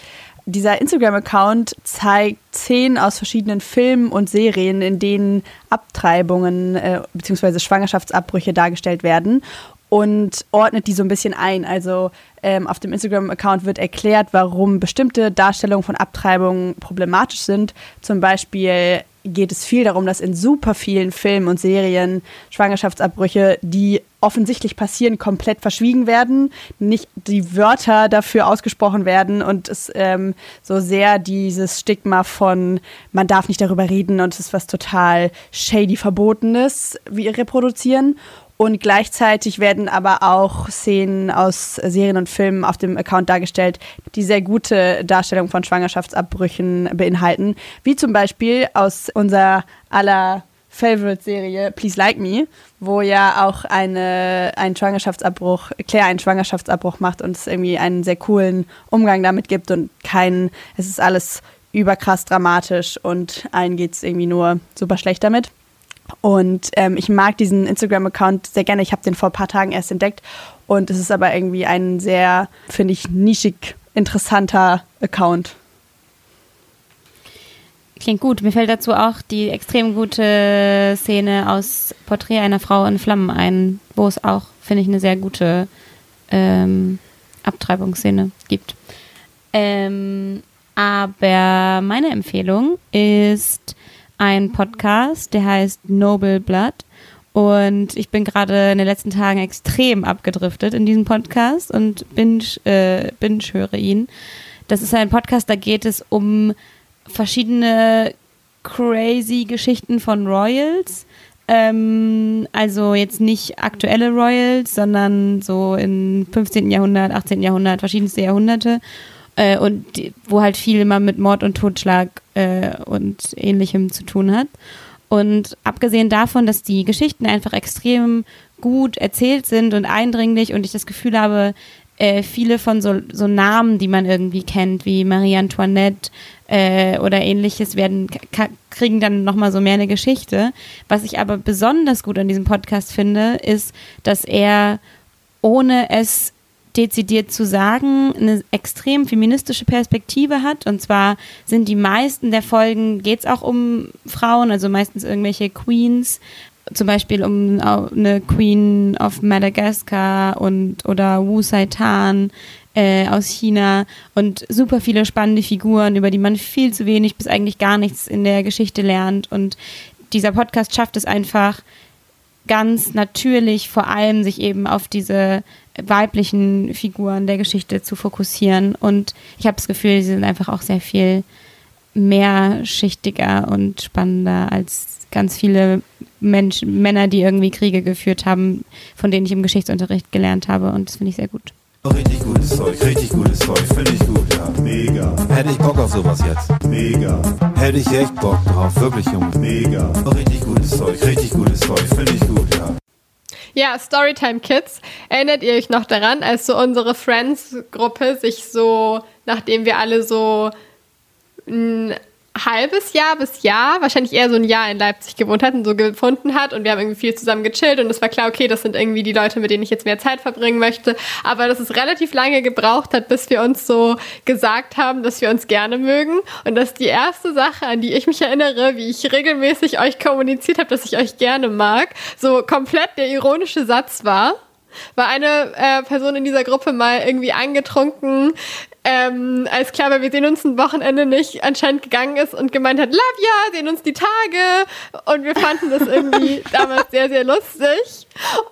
Dieser Instagram-Account zeigt zehn aus verschiedenen Filmen und Serien, in denen Abtreibungen äh, bzw. Schwangerschaftsabbrüche dargestellt werden und ordnet die so ein bisschen ein. Also ähm, auf dem Instagram-Account wird erklärt, warum bestimmte Darstellungen von Abtreibungen problematisch sind. Zum Beispiel geht es viel darum, dass in super vielen Filmen und Serien Schwangerschaftsabbrüche, die offensichtlich passieren, komplett verschwiegen werden, nicht die Wörter dafür ausgesprochen werden und es ähm, so sehr dieses Stigma von man darf nicht darüber reden und es ist was total shady Verbotenes wie reproduzieren. Und gleichzeitig werden aber auch Szenen aus Serien und Filmen auf dem Account dargestellt, die sehr gute Darstellung von Schwangerschaftsabbrüchen beinhalten. Wie zum Beispiel aus unserer aller Favorite-Serie Please Like Me, wo ja auch eine, ein Schwangerschaftsabbruch, Claire einen Schwangerschaftsabbruch macht und es irgendwie einen sehr coolen Umgang damit gibt und kein, es ist alles überkrass dramatisch und allen geht es irgendwie nur super schlecht damit. Und ähm, ich mag diesen Instagram-Account sehr gerne. Ich habe den vor ein paar Tagen erst entdeckt. Und es ist aber irgendwie ein sehr, finde ich, nischig interessanter Account. Klingt gut. Mir fällt dazu auch die extrem gute Szene aus Porträt einer Frau in Flammen ein, wo es auch, finde ich, eine sehr gute ähm, Abtreibungsszene gibt. Ähm, aber meine Empfehlung ist ein Podcast, der heißt Noble Blood. Und ich bin gerade in den letzten Tagen extrem abgedriftet in diesem Podcast und binge, äh, binge höre ihn. Das ist ein Podcast, da geht es um verschiedene crazy Geschichten von Royals. Ähm, also jetzt nicht aktuelle Royals, sondern so im 15. Jahrhundert, 18. Jahrhundert, verschiedenste Jahrhunderte. Äh, und die, wo halt viel immer mit Mord und Totschlag äh, und ähnlichem zu tun hat. Und abgesehen davon, dass die Geschichten einfach extrem gut erzählt sind und eindringlich und ich das Gefühl habe, äh, viele von so, so Namen, die man irgendwie kennt, wie Marie Antoinette äh, oder ähnliches, werden kriegen dann nochmal so mehr eine Geschichte. Was ich aber besonders gut an diesem Podcast finde, ist, dass er ohne es dezidiert zu sagen, eine extrem feministische Perspektive hat. Und zwar sind die meisten der Folgen, geht es auch um Frauen, also meistens irgendwelche Queens, zum Beispiel um eine Queen of Madagascar und oder Wu Saitan äh, aus China und super viele spannende Figuren, über die man viel zu wenig bis eigentlich gar nichts in der Geschichte lernt. Und dieser Podcast schafft es einfach ganz natürlich, vor allem sich eben auf diese weiblichen Figuren der Geschichte zu fokussieren. Und ich habe das Gefühl, sie sind einfach auch sehr viel mehrschichtiger und spannender als ganz viele Mensch, Männer, die irgendwie Kriege geführt haben, von denen ich im Geschichtsunterricht gelernt habe. Und das finde ich sehr gut. Richtig gutes Zeug, richtig gutes Zeug, finde ich gut, ja. Mega. Hätte ich Bock auf sowas jetzt. Mega. Hätte ich echt Bock drauf, wirklich, Junge. Mega. Richtig gutes Zeug, richtig gutes Zeug, finde ich gut, ja. Ja, Storytime Kids. Erinnert ihr euch noch daran, als so unsere Friends-Gruppe sich so, nachdem wir alle so ein halbes Jahr bis Jahr, wahrscheinlich eher so ein Jahr in Leipzig gewohnt hat und so gefunden hat und wir haben irgendwie viel zusammen gechillt und es war klar, okay, das sind irgendwie die Leute, mit denen ich jetzt mehr Zeit verbringen möchte, aber dass es relativ lange gebraucht hat, bis wir uns so gesagt haben, dass wir uns gerne mögen und dass die erste Sache, an die ich mich erinnere, wie ich regelmäßig euch kommuniziert habe, dass ich euch gerne mag, so komplett der ironische Satz war war eine äh, Person in dieser Gruppe mal irgendwie angetrunken ähm, als klar, weil wir sehen uns ein Wochenende nicht anscheinend gegangen ist und gemeint hat, Lavia, sehen uns die Tage. Und wir fanden das irgendwie damals sehr, sehr lustig.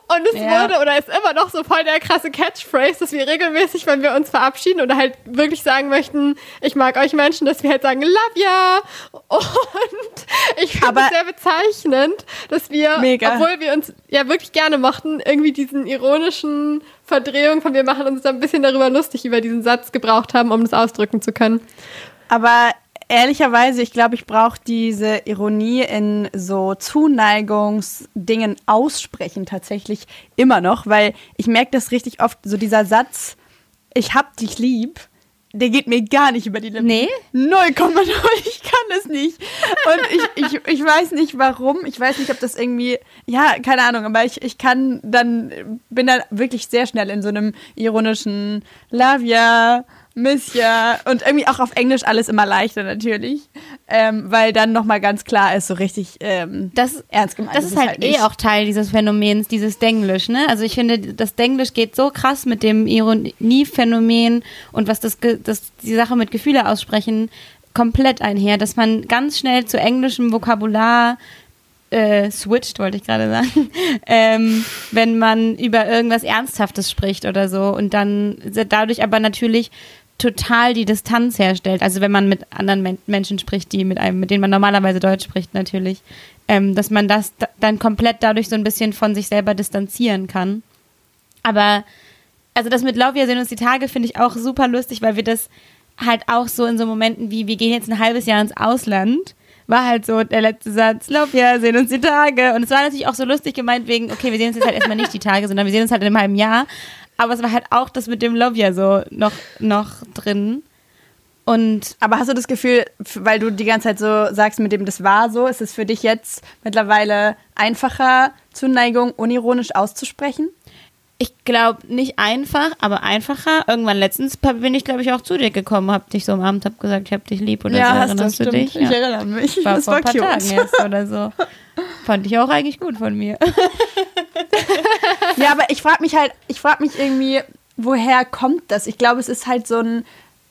Und es ja. wurde oder ist immer noch so voll der krasse Catchphrase, dass wir regelmäßig, wenn wir uns verabschieden oder halt wirklich sagen möchten, ich mag euch Menschen, dass wir halt sagen, Lavia. Und ich finde es sehr bezeichnend, dass wir, Mega. obwohl wir uns ja wirklich gerne mochten, irgendwie diesen ironischen Verdrehung von wir machen uns ein bisschen darüber lustig über diesen Satz gebraucht haben, um das ausdrücken zu können. Aber ehrlicherweise, ich glaube, ich brauche diese Ironie in so Zuneigungsdingen aussprechen tatsächlich immer noch, weil ich merke das richtig oft, so dieser Satz, ich hab dich lieb, der geht mir gar nicht über die Lippen. Nee? 0,0, ich kann es nicht. Und ich, ich, ich weiß nicht warum. Ich weiß nicht, ob das irgendwie, ja, keine Ahnung, aber ich, ich kann dann, bin dann wirklich sehr schnell in so einem ironischen Lavia, Ja und irgendwie auch auf Englisch alles immer leichter natürlich, ähm, weil dann nochmal ganz klar ist, so richtig ähm, das, ernst gemeint. Das ist, ist halt, halt eh auch Teil dieses Phänomens, dieses Denglisch, ne? Also ich finde, das Denglisch geht so krass mit dem Ironiephänomen und was das, das die Sache mit Gefühle aussprechen komplett einher, dass man ganz schnell zu englischem Vokabular äh, switcht, wollte ich gerade sagen, ähm, wenn man über irgendwas Ernsthaftes spricht oder so und dann dadurch aber natürlich total die Distanz herstellt. Also wenn man mit anderen Men Menschen spricht, die mit einem, mit denen man normalerweise Deutsch spricht, natürlich, ähm, dass man das dann komplett dadurch so ein bisschen von sich selber distanzieren kann. Aber also das mit Lauf, wir sehen uns die Tage, finde ich auch super lustig, weil wir das halt auch so in so Momenten wie, wir gehen jetzt ein halbes Jahr ins Ausland, war halt so der letzte Satz, Lauf, wir sehen uns die Tage. Und es war natürlich auch so lustig gemeint wegen, okay, wir sehen uns jetzt halt erstmal nicht die Tage, sondern wir sehen uns halt in einem halben Jahr. Aber es war halt auch das mit dem Love ja so noch, noch drin. Und aber hast du das Gefühl, weil du die ganze Zeit so sagst, mit dem das war so, ist es für dich jetzt mittlerweile einfacher, Zuneigung unironisch auszusprechen? Ich glaube nicht einfach, aber einfacher. Irgendwann letztens bin ich, glaube ich, auch zu dir gekommen, hab dich so umarmt, hab gesagt, ich hab dich lieb oder ja, so. Erinnerst du dich? Ja. Ich erinnere mich. War das vor war ein paar cute. Tagen erst oder so. Fand ich auch eigentlich gut von mir. ja, aber ich frage mich halt, ich frage mich irgendwie, woher kommt das? Ich glaube, es ist halt so ein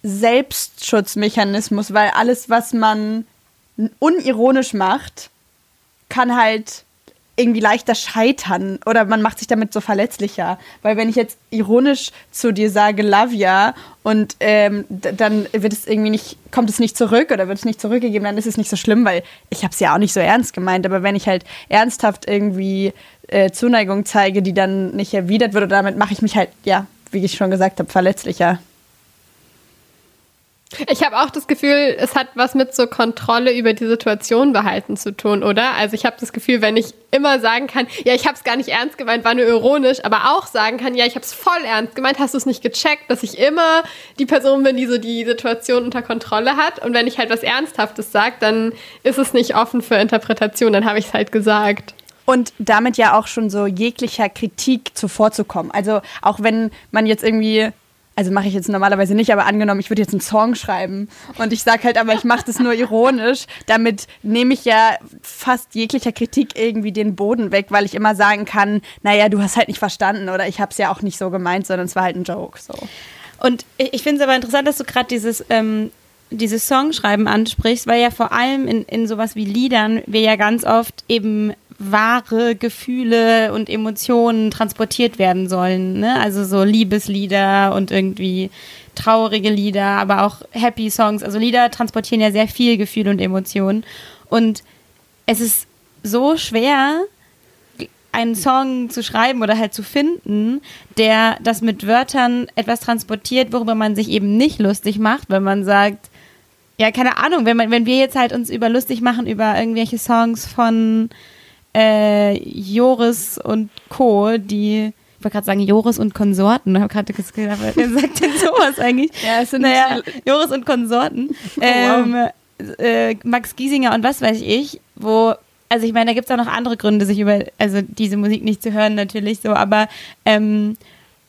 Selbstschutzmechanismus, weil alles, was man unironisch macht, kann halt irgendwie leichter scheitern oder man macht sich damit so verletzlicher. Weil wenn ich jetzt ironisch zu dir sage, Lavia, und ähm, dann wird es irgendwie nicht, kommt es nicht zurück oder wird es nicht zurückgegeben, dann ist es nicht so schlimm, weil ich habe es ja auch nicht so ernst gemeint. Aber wenn ich halt ernsthaft irgendwie äh, Zuneigung zeige, die dann nicht erwidert wird, oder damit mache ich mich halt, ja, wie ich schon gesagt habe, verletzlicher. Ich habe auch das Gefühl, es hat was mit so Kontrolle über die Situation behalten zu tun, oder? Also ich habe das Gefühl, wenn ich immer sagen kann, ja, ich habe es gar nicht ernst gemeint, war nur ironisch, aber auch sagen kann, ja, ich habe es voll ernst gemeint, hast du es nicht gecheckt, dass ich immer die Person bin, die so die Situation unter Kontrolle hat. Und wenn ich halt was Ernsthaftes sage, dann ist es nicht offen für Interpretation, dann habe ich es halt gesagt und damit ja auch schon so jeglicher Kritik zuvorzukommen. Also auch wenn man jetzt irgendwie also mache ich jetzt normalerweise nicht, aber angenommen, ich würde jetzt einen Song schreiben und ich sage halt, aber ich mache das nur ironisch, damit nehme ich ja fast jeglicher Kritik irgendwie den Boden weg, weil ich immer sagen kann, naja, du hast halt nicht verstanden oder ich habe es ja auch nicht so gemeint, sondern es war halt ein Joke. So. Und ich finde es aber interessant, dass du gerade dieses ähm, dieses Songschreiben ansprichst, weil ja vor allem in, in sowas wie Liedern wir ja ganz oft eben wahre Gefühle und Emotionen transportiert werden sollen. Ne? Also so Liebeslieder und irgendwie traurige Lieder, aber auch Happy Songs. Also Lieder transportieren ja sehr viel Gefühl und Emotionen. Und es ist so schwer, einen Song zu schreiben oder halt zu finden, der das mit Wörtern etwas transportiert, worüber man sich eben nicht lustig macht, wenn man sagt, ja, keine Ahnung, wenn man, wenn wir jetzt halt uns über lustig machen über irgendwelche Songs von äh, Joris und Co., die ich wollte gerade sagen Joris und Konsorten. Ich habe gerade gedacht, wer sagt denn sowas eigentlich? Ja, es sind naja, Joris und Konsorten. Oh, ähm, äh, Max Giesinger und was weiß ich, wo, also ich meine, da gibt es auch noch andere Gründe, sich über, also diese Musik nicht zu hören, natürlich so, aber ähm,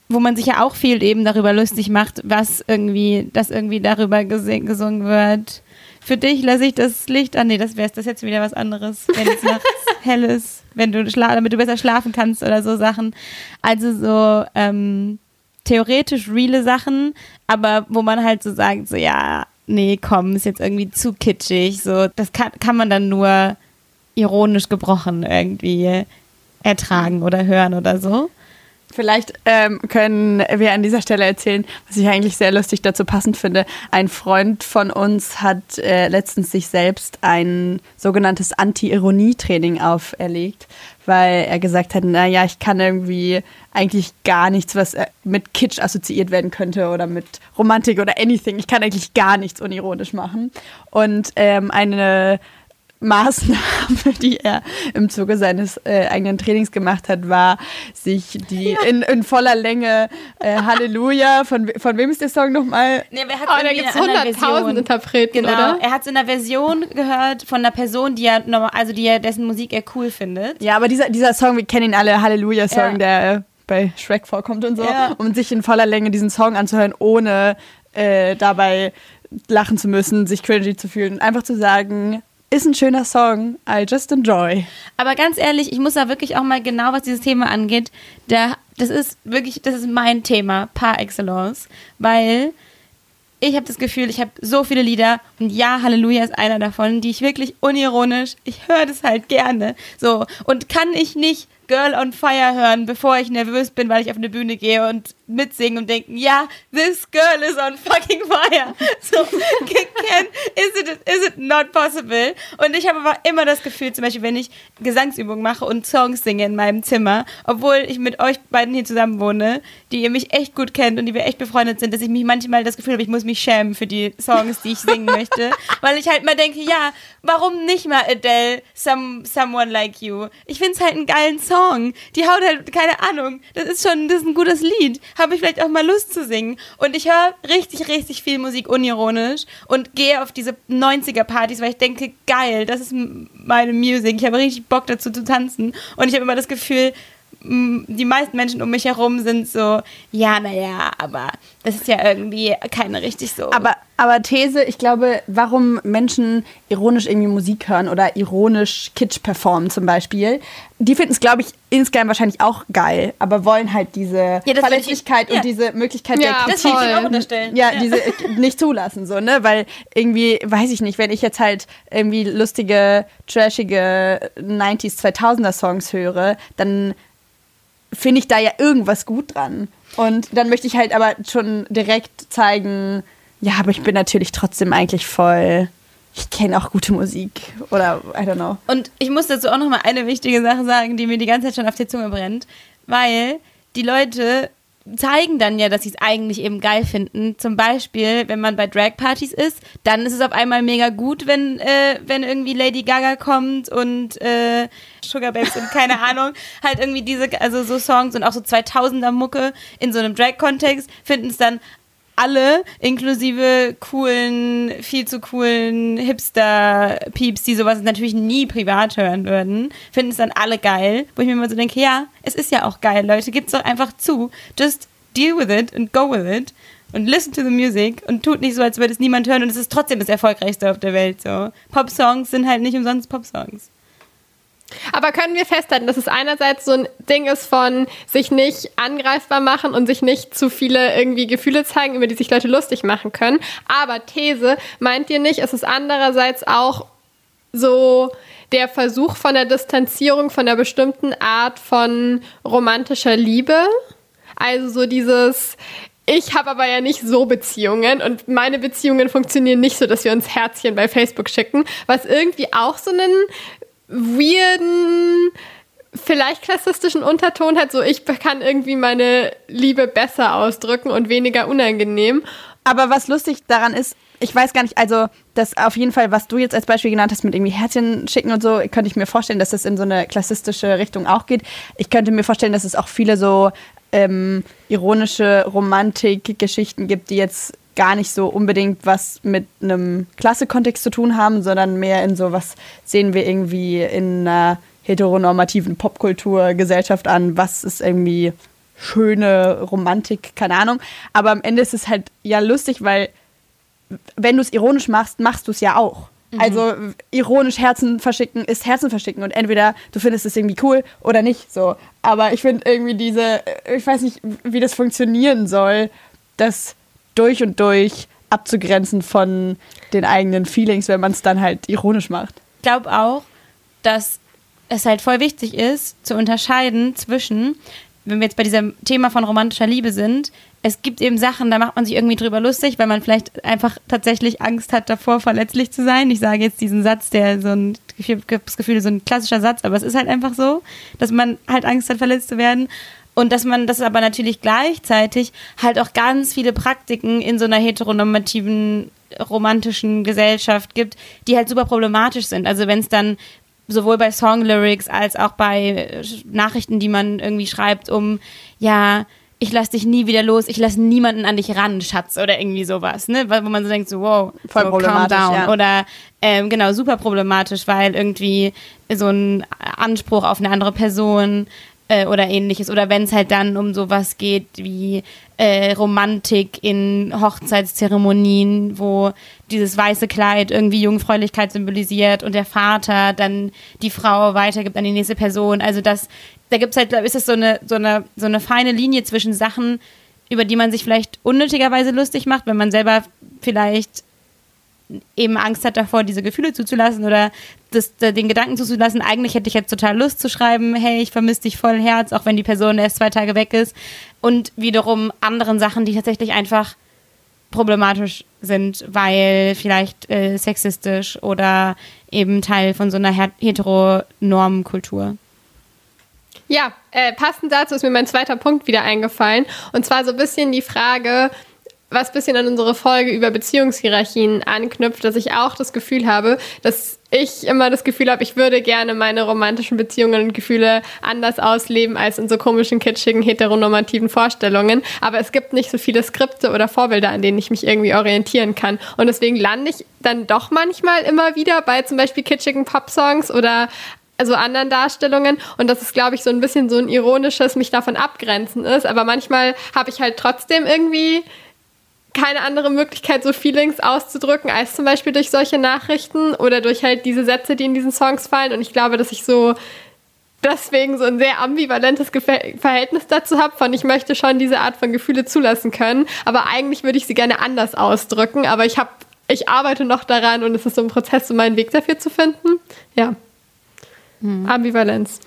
wo man sich ja auch viel eben darüber lustig macht, was irgendwie, dass irgendwie darüber gesungen wird. Für dich lasse ich das Licht an. Nee, das wäre das jetzt wieder was anderes, wenn es nachts hell ist, wenn du schla damit du besser schlafen kannst oder so Sachen. Also so ähm, theoretisch reale Sachen, aber wo man halt so sagt, so ja, nee, komm, ist jetzt irgendwie zu kitschig. So, das kann, kann man dann nur ironisch gebrochen irgendwie ertragen oder hören oder so. Vielleicht ähm, können wir an dieser Stelle erzählen, was ich eigentlich sehr lustig dazu passend finde. Ein Freund von uns hat äh, letztens sich selbst ein sogenanntes Anti-Ironie-Training auferlegt, weil er gesagt hat, naja, ich kann irgendwie eigentlich gar nichts, was äh, mit Kitsch assoziiert werden könnte oder mit Romantik oder anything. Ich kann eigentlich gar nichts unironisch machen. Und ähm, eine Maßnahme, die er im Zuge seines äh, eigenen Trainings gemacht hat, war, sich die ja. in, in, voller Länge äh, Halleluja, von, von wem ist der Song nochmal? Nee, oh, da gibt es 100.000 Interpreten, genau. oder? Er hat es in einer Version gehört von einer Person, die er, also die er, dessen Musik er cool findet. Ja, aber dieser, dieser Song, wir kennen ihn alle, Halleluja-Song, ja. der äh, bei Shrek vorkommt und so, ja. um sich in voller Länge diesen Song anzuhören, ohne äh, dabei lachen zu müssen, sich cringy zu fühlen. Einfach zu sagen, ist ein schöner Song. I just enjoy. Aber ganz ehrlich, ich muss da wirklich auch mal genau, was dieses Thema angeht, der, das ist wirklich, das ist mein Thema par excellence, weil ich habe das Gefühl, ich habe so viele Lieder und ja, Halleluja ist einer davon, die ich wirklich unironisch, ich höre das halt gerne. So und kann ich nicht Girl on Fire hören, bevor ich nervös bin, weil ich auf eine Bühne gehe und mitsingen und denken, ja, this girl is on fucking fire. So, can, is it, is it not possible? Und ich habe aber immer das Gefühl, zum Beispiel, wenn ich Gesangsübungen mache und Songs singe in meinem Zimmer, obwohl ich mit euch beiden hier zusammen wohne, die ihr mich echt gut kennt und die wir echt befreundet sind, dass ich mich manchmal das Gefühl habe, ich muss mich schämen für die Songs, die ich singen möchte, weil ich halt mal denke, ja, warum nicht mal Adele, some, Someone Like You? Ich finde es halt einen geilen Song. Die haut halt, keine Ahnung, das ist schon, das ist ein gutes Lied habe ich vielleicht auch mal Lust zu singen. Und ich höre richtig, richtig viel Musik unironisch und gehe auf diese 90er-Partys, weil ich denke, geil, das ist meine Musik. Ich habe richtig Bock dazu zu tanzen. Und ich habe immer das Gefühl, die meisten Menschen um mich herum sind so, ja, naja, aber das ist ja irgendwie keine richtig so. Aber, aber These, ich glaube, warum Menschen ironisch irgendwie Musik hören oder ironisch Kitsch performen zum Beispiel, die finden es, glaube ich, insgeheim wahrscheinlich auch geil, aber wollen halt diese ja, Verletzlichkeit ich, ja. und diese Möglichkeit ja, der Kritik auch unterstellen. Ja, ja, diese nicht zulassen, so, ne? Weil irgendwie, weiß ich nicht, wenn ich jetzt halt irgendwie lustige, trashige 90s, 2000er Songs höre, dann finde ich da ja irgendwas gut dran. Und dann möchte ich halt aber schon direkt zeigen, ja, aber ich bin natürlich trotzdem eigentlich voll. Ich kenne auch gute Musik oder I don't know. Und ich muss dazu auch noch mal eine wichtige Sache sagen, die mir die ganze Zeit schon auf die Zunge brennt, weil die Leute zeigen dann ja, dass sie es eigentlich eben geil finden. Zum Beispiel, wenn man bei Drag-Partys ist, dann ist es auf einmal mega gut, wenn, äh, wenn irgendwie Lady Gaga kommt und äh, Sugar Babes und keine Ahnung, halt irgendwie diese, also so Songs und auch so 2000er Mucke in so einem Drag-Kontext finden es dann alle, inklusive coolen, viel zu coolen Hipster-Pieps, die sowas natürlich nie privat hören würden, finden es dann alle geil. Wo ich mir immer so denke, ja, es ist ja auch geil, Leute, gibt's doch einfach zu. Just deal with it and go with it und listen to the music und tut nicht so, als würde es niemand hören und es ist trotzdem das erfolgreichste auf der Welt. So. Pop-Songs sind halt nicht umsonst Pop-Songs. Aber können wir festhalten, dass es einerseits so ein Ding ist von sich nicht angreifbar machen und sich nicht zu viele irgendwie Gefühle zeigen, über die sich Leute lustig machen können. Aber These, meint ihr nicht, ist es andererseits auch so der Versuch von der Distanzierung von einer bestimmten Art von romantischer Liebe? Also so dieses, ich habe aber ja nicht so Beziehungen und meine Beziehungen funktionieren nicht so, dass wir uns Herzchen bei Facebook schicken, was irgendwie auch so einen weirden, vielleicht klassistischen Unterton hat, so ich kann irgendwie meine Liebe besser ausdrücken und weniger unangenehm. Aber was lustig daran ist, ich weiß gar nicht, also das auf jeden Fall, was du jetzt als Beispiel genannt hast mit irgendwie Herzchen schicken und so, könnte ich mir vorstellen, dass das in so eine klassistische Richtung auch geht. Ich könnte mir vorstellen, dass es auch viele so ähm, ironische Romantik-Geschichten gibt, die jetzt gar nicht so unbedingt was mit einem Klassekontext zu tun haben, sondern mehr in so, was sehen wir irgendwie in einer heteronormativen Popkulturgesellschaft an, was ist irgendwie schöne Romantik, keine Ahnung. Aber am Ende ist es halt ja lustig, weil wenn du es ironisch machst, machst du es ja auch. Also ironisch Herzen verschicken ist Herzen verschicken und entweder du findest es irgendwie cool oder nicht so. Aber ich finde irgendwie diese, ich weiß nicht, wie das funktionieren soll, das durch und durch abzugrenzen von den eigenen Feelings, wenn man es dann halt ironisch macht. Ich glaube auch, dass es halt voll wichtig ist, zu unterscheiden zwischen, wenn wir jetzt bei diesem Thema von romantischer Liebe sind, es gibt eben Sachen, da macht man sich irgendwie drüber lustig, weil man vielleicht einfach tatsächlich Angst hat davor, verletzlich zu sein. Ich sage jetzt diesen Satz, der so ein, das Gefühl, so ein klassischer Satz, aber es ist halt einfach so, dass man halt Angst hat, verletzt zu werden. Und dass man das aber natürlich gleichzeitig halt auch ganz viele Praktiken in so einer heteronormativen romantischen Gesellschaft gibt, die halt super problematisch sind. Also wenn es dann sowohl bei Songlyrics als auch bei Nachrichten, die man irgendwie schreibt, um ja, ich lass dich nie wieder los, ich lass niemanden an dich ran, Schatz, oder irgendwie sowas, ne? Wo man so denkt, so, wow, Voll so, calm problematisch, down. ja. Oder ähm, genau, super problematisch, weil irgendwie so ein Anspruch auf eine andere Person äh, oder ähnliches. Oder wenn es halt dann um sowas geht wie äh, Romantik in Hochzeitszeremonien, wo dieses weiße Kleid irgendwie Jungfräulichkeit symbolisiert und der Vater dann die Frau weitergibt an die nächste Person. Also das, da gibt es halt, ist es so eine, so eine, so eine feine Linie zwischen Sachen, über die man sich vielleicht unnötigerweise lustig macht, wenn man selber vielleicht eben Angst hat davor, diese Gefühle zuzulassen oder das, den Gedanken zuzulassen, eigentlich hätte ich jetzt total Lust zu schreiben, hey, ich vermisse dich voll Herz, auch wenn die Person erst zwei Tage weg ist. Und wiederum anderen Sachen, die tatsächlich einfach problematisch sind, weil vielleicht äh, sexistisch oder eben Teil von so einer Heteronormkultur. Ja, äh, passend dazu ist mir mein zweiter Punkt wieder eingefallen. Und zwar so ein bisschen die Frage, was ein bisschen an unsere Folge über Beziehungshierarchien anknüpft, dass ich auch das Gefühl habe, dass ich immer das Gefühl habe, ich würde gerne meine romantischen Beziehungen und Gefühle anders ausleben als in so komischen, kitschigen, heteronormativen Vorstellungen. Aber es gibt nicht so viele Skripte oder Vorbilder, an denen ich mich irgendwie orientieren kann. Und deswegen lande ich dann doch manchmal immer wieder bei zum Beispiel kitschigen Popsongs oder also anderen Darstellungen und das ist, glaube ich, so ein bisschen so ein ironisches mich davon abgrenzen ist. Aber manchmal habe ich halt trotzdem irgendwie keine andere Möglichkeit, so Feelings auszudrücken, als zum Beispiel durch solche Nachrichten oder durch halt diese Sätze, die in diesen Songs fallen. Und ich glaube, dass ich so deswegen so ein sehr ambivalentes Verhältnis dazu habe, von ich möchte schon diese Art von Gefühle zulassen können, aber eigentlich würde ich sie gerne anders ausdrücken. Aber ich habe, ich arbeite noch daran und es ist so ein Prozess, um meinen Weg dafür zu finden. Ja. Ambivalenz.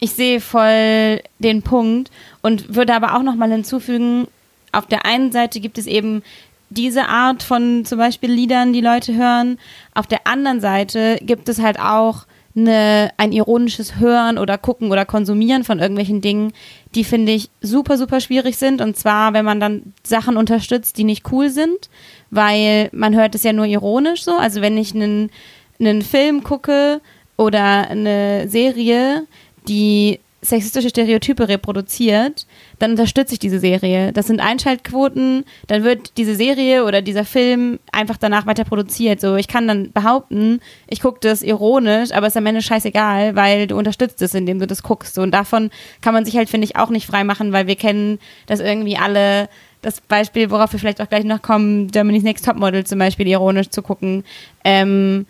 Ich sehe voll den Punkt und würde aber auch noch mal hinzufügen, auf der einen Seite gibt es eben diese Art von zum Beispiel Liedern, die Leute hören. Auf der anderen Seite gibt es halt auch eine, ein ironisches Hören oder Gucken oder Konsumieren von irgendwelchen Dingen, die finde ich super, super schwierig sind. Und zwar, wenn man dann Sachen unterstützt, die nicht cool sind, weil man hört es ja nur ironisch so. Also wenn ich einen, einen Film gucke oder eine Serie, die sexistische Stereotype reproduziert, dann unterstütze ich diese Serie. Das sind Einschaltquoten, dann wird diese Serie oder dieser Film einfach danach weiter produziert. So, ich kann dann behaupten, ich gucke das ironisch, aber es ist am Ende scheißegal, weil du unterstützt es, indem du das guckst. So, und davon kann man sich halt, finde ich, auch nicht freimachen, weil wir kennen das irgendwie alle. Das Beispiel, worauf wir vielleicht auch gleich noch kommen, Germany's Next Topmodel zum Beispiel ironisch zu gucken. Ähm,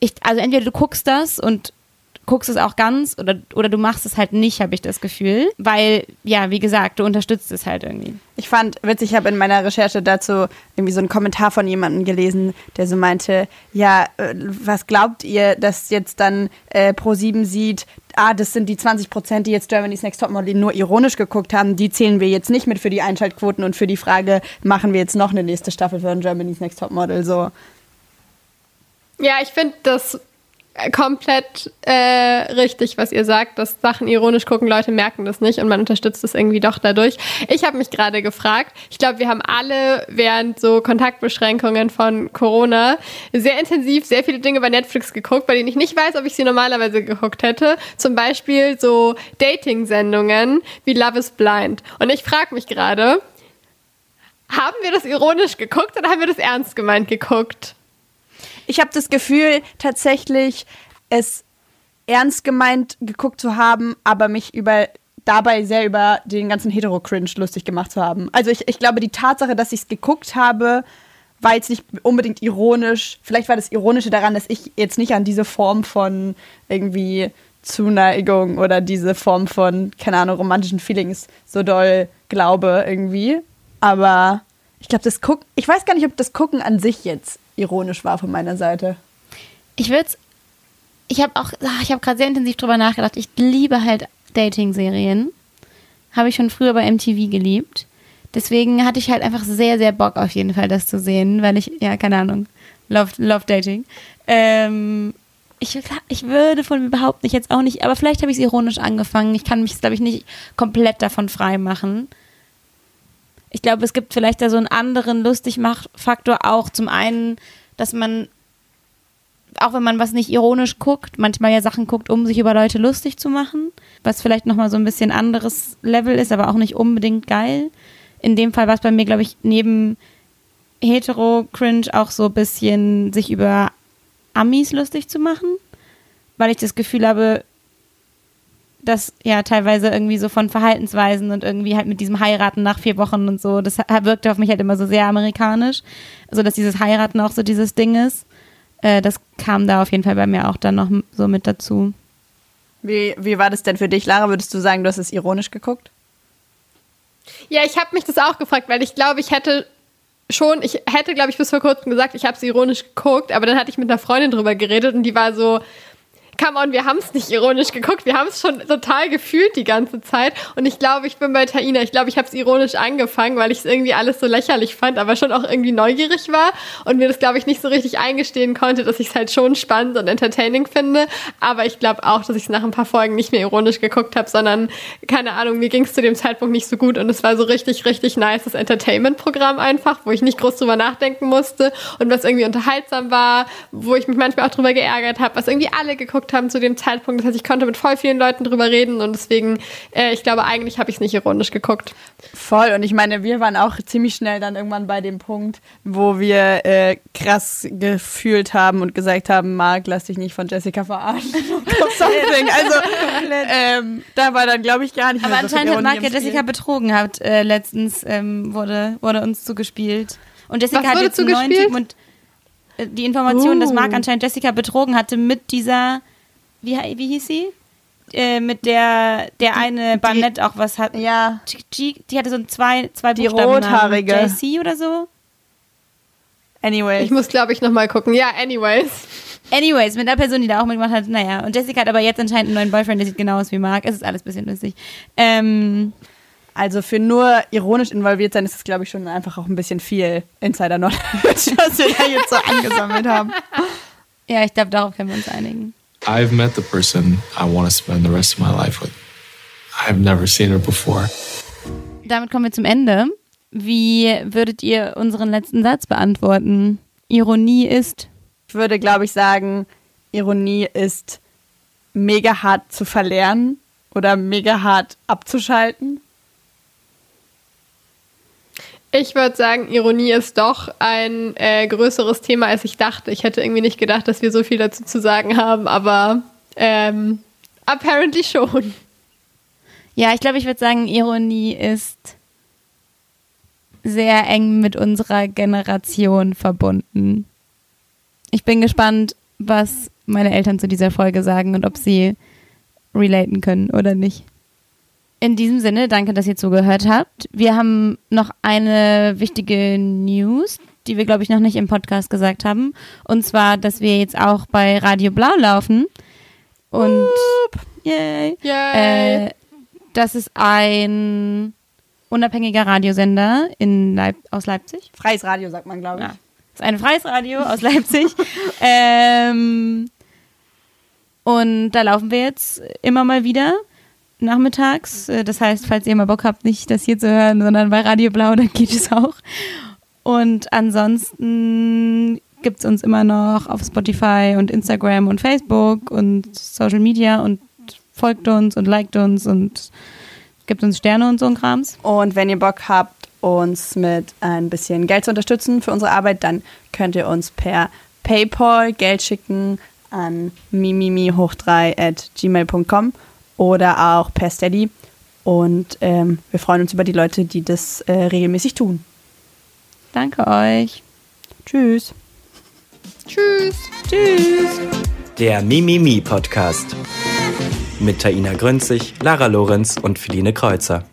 ich, also entweder du guckst das und guckst es auch ganz oder, oder du machst es halt nicht, habe ich das Gefühl. Weil, ja, wie gesagt, du unterstützt es halt irgendwie. Ich fand witzig, ich habe in meiner Recherche dazu irgendwie so einen Kommentar von jemandem gelesen, der so meinte, ja, äh, was glaubt ihr, dass jetzt dann äh, Pro7 sieht, ah, das sind die 20 Prozent, die jetzt Germany's Next Topmodel nur ironisch geguckt haben, die zählen wir jetzt nicht mit für die Einschaltquoten und für die Frage, machen wir jetzt noch eine nächste Staffel von Germany's Next Topmodel, so. Ja, ich finde das komplett äh, richtig, was ihr sagt, dass Sachen ironisch gucken, Leute merken das nicht und man unterstützt es irgendwie doch dadurch. Ich habe mich gerade gefragt, ich glaube, wir haben alle während so Kontaktbeschränkungen von Corona sehr intensiv sehr viele Dinge bei Netflix geguckt, bei denen ich nicht weiß, ob ich sie normalerweise geguckt hätte. Zum Beispiel so Dating-Sendungen wie Love is Blind. Und ich frage mich gerade, haben wir das ironisch geguckt oder haben wir das ernst gemeint geguckt? Ich habe das Gefühl, tatsächlich es ernst gemeint geguckt zu haben, aber mich über dabei sehr über den ganzen Hetero-Cringe lustig gemacht zu haben. Also ich, ich glaube, die Tatsache, dass ich es geguckt habe, war jetzt nicht unbedingt ironisch. Vielleicht war das Ironische daran, dass ich jetzt nicht an diese Form von irgendwie Zuneigung oder diese Form von, keine Ahnung, romantischen Feelings so doll glaube irgendwie. Aber ich glaube, das Gucken, ich weiß gar nicht, ob das Gucken an sich jetzt ironisch war von meiner Seite. Ich würde ich habe auch, ah, ich habe gerade sehr intensiv drüber nachgedacht. Ich liebe halt Dating-Serien. Habe ich schon früher bei MTV geliebt. Deswegen hatte ich halt einfach sehr, sehr Bock auf jeden Fall, das zu sehen, weil ich, ja, keine Ahnung, love, love Dating. Ähm, ich, ich würde von mir behaupten, ich jetzt auch nicht, aber vielleicht habe ich es ironisch angefangen. Ich kann mich, glaube ich, nicht komplett davon frei machen. Ich glaube, es gibt vielleicht da so einen anderen Lustigmachfaktor auch. Zum einen, dass man, auch wenn man was nicht ironisch guckt, manchmal ja Sachen guckt, um sich über Leute lustig zu machen, was vielleicht nochmal so ein bisschen anderes Level ist, aber auch nicht unbedingt geil. In dem Fall war es bei mir, glaube ich, neben Hetero-Cringe auch so ein bisschen sich über Amis lustig zu machen, weil ich das Gefühl habe, das ja teilweise irgendwie so von Verhaltensweisen und irgendwie halt mit diesem Heiraten nach vier Wochen und so, das wirkte auf mich halt immer so sehr amerikanisch. Also, dass dieses Heiraten auch so dieses Ding ist. Äh, das kam da auf jeden Fall bei mir auch dann noch so mit dazu. Wie, wie war das denn für dich, Lara? Würdest du sagen, du hast es ironisch geguckt? Ja, ich habe mich das auch gefragt, weil ich glaube, ich hätte schon, ich hätte, glaube ich, bis vor kurzem gesagt, ich habe es ironisch geguckt, aber dann hatte ich mit einer Freundin drüber geredet und die war so, come on, wir haben es nicht ironisch geguckt, wir haben es schon total gefühlt die ganze Zeit. Und ich glaube, ich bin bei Taina. Ich glaube, ich habe es ironisch angefangen, weil ich es irgendwie alles so lächerlich fand, aber schon auch irgendwie neugierig war und mir das, glaube ich, nicht so richtig eingestehen konnte, dass ich es halt schon spannend und entertaining finde. Aber ich glaube auch, dass ich es nach ein paar Folgen nicht mehr ironisch geguckt habe, sondern, keine Ahnung, mir ging es zu dem Zeitpunkt nicht so gut und es war so richtig, richtig nice, das Entertainment-Programm einfach, wo ich nicht groß drüber nachdenken musste und was irgendwie unterhaltsam war, wo ich mich manchmal auch drüber geärgert habe, was irgendwie alle geguckt haben zu dem Zeitpunkt. Das heißt, ich konnte mit voll vielen Leuten drüber reden und deswegen, äh, ich glaube, eigentlich habe ich es nicht ironisch geguckt. Voll. Und ich meine, wir waren auch ziemlich schnell dann irgendwann bei dem Punkt, wo wir äh, krass gefühlt haben und gesagt haben, Marc, lass dich nicht von Jessica verarschen. also ähm, da war dann, glaube ich, gar nicht Aber mehr so anscheinend hat Marc ja Jessica betrogen, hat äh, letztens ähm, wurde, wurde uns zugespielt. Und Jessica hat jetzt einen neuen Typen und äh, die Information, uh. dass Marc anscheinend Jessica betrogen hatte mit dieser wie, wie hieß sie? Äh, mit der der eine Barnett auch was hat. Ja. G, die hatte so ein zwei, zwei Die rothaarige. JC oder so. Anyways. Ich muss, glaube ich, nochmal gucken. Ja, anyways. Anyways, mit der Person, die da auch mitgemacht hat, naja. Und Jessica hat aber jetzt anscheinend einen neuen Boyfriend, der sieht genau aus wie Mark. Es ist alles ein bisschen lustig. Ähm, also für nur ironisch involviert sein ist es, glaube ich, schon einfach auch ein bisschen viel Insider-Knowledge, was wir da jetzt so angesammelt haben. Ja, ich glaube, darauf können wir uns einigen. I've met the person I want to spend the rest of my life with. I've never seen her before. Damit kommen wir zum Ende. Wie würdet ihr unseren letzten Satz beantworten? Ironie ist? Ich würde, glaube ich, sagen, Ironie ist mega hart zu verlernen oder mega hart abzuschalten. Ich würde sagen, Ironie ist doch ein äh, größeres Thema, als ich dachte. Ich hätte irgendwie nicht gedacht, dass wir so viel dazu zu sagen haben, aber ähm, apparently schon. Ja, ich glaube, ich würde sagen, Ironie ist sehr eng mit unserer Generation verbunden. Ich bin gespannt, was meine Eltern zu dieser Folge sagen und ob sie relaten können oder nicht. In diesem Sinne, danke, dass ihr zugehört habt. Wir haben noch eine wichtige News, die wir, glaube ich, noch nicht im Podcast gesagt haben. Und zwar, dass wir jetzt auch bei Radio Blau laufen. Und yay, yay. Äh, das ist ein unabhängiger Radiosender in Leip aus Leipzig. Freies Radio, sagt man, glaube ich. Ja. Das ist ein freies Radio aus Leipzig. ähm, und da laufen wir jetzt immer mal wieder nachmittags. Äh, das heißt, falls ihr mal Bock habt, nicht das hier zu hören, sondern bei Radio Blau, dann geht es auch. Und ansonsten gibt es uns immer noch auf Spotify und Instagram und Facebook und Social Media und folgt uns und liked uns und gibt uns Sterne und so ein Krams. Und wenn ihr Bock habt uns mit ein bisschen Geld zu unterstützen für unsere Arbeit, dann könnt ihr uns per PayPal Geld schicken an mimimi hoch 3 at gmail.com oder auch per Steady. Und ähm, wir freuen uns über die Leute, die das äh, regelmäßig tun. Danke euch. Tschüss. Tschüss. Tschüss. Der Mimimi Podcast. Mit Taina Grünzig, Lara Lorenz und Feline Kreuzer.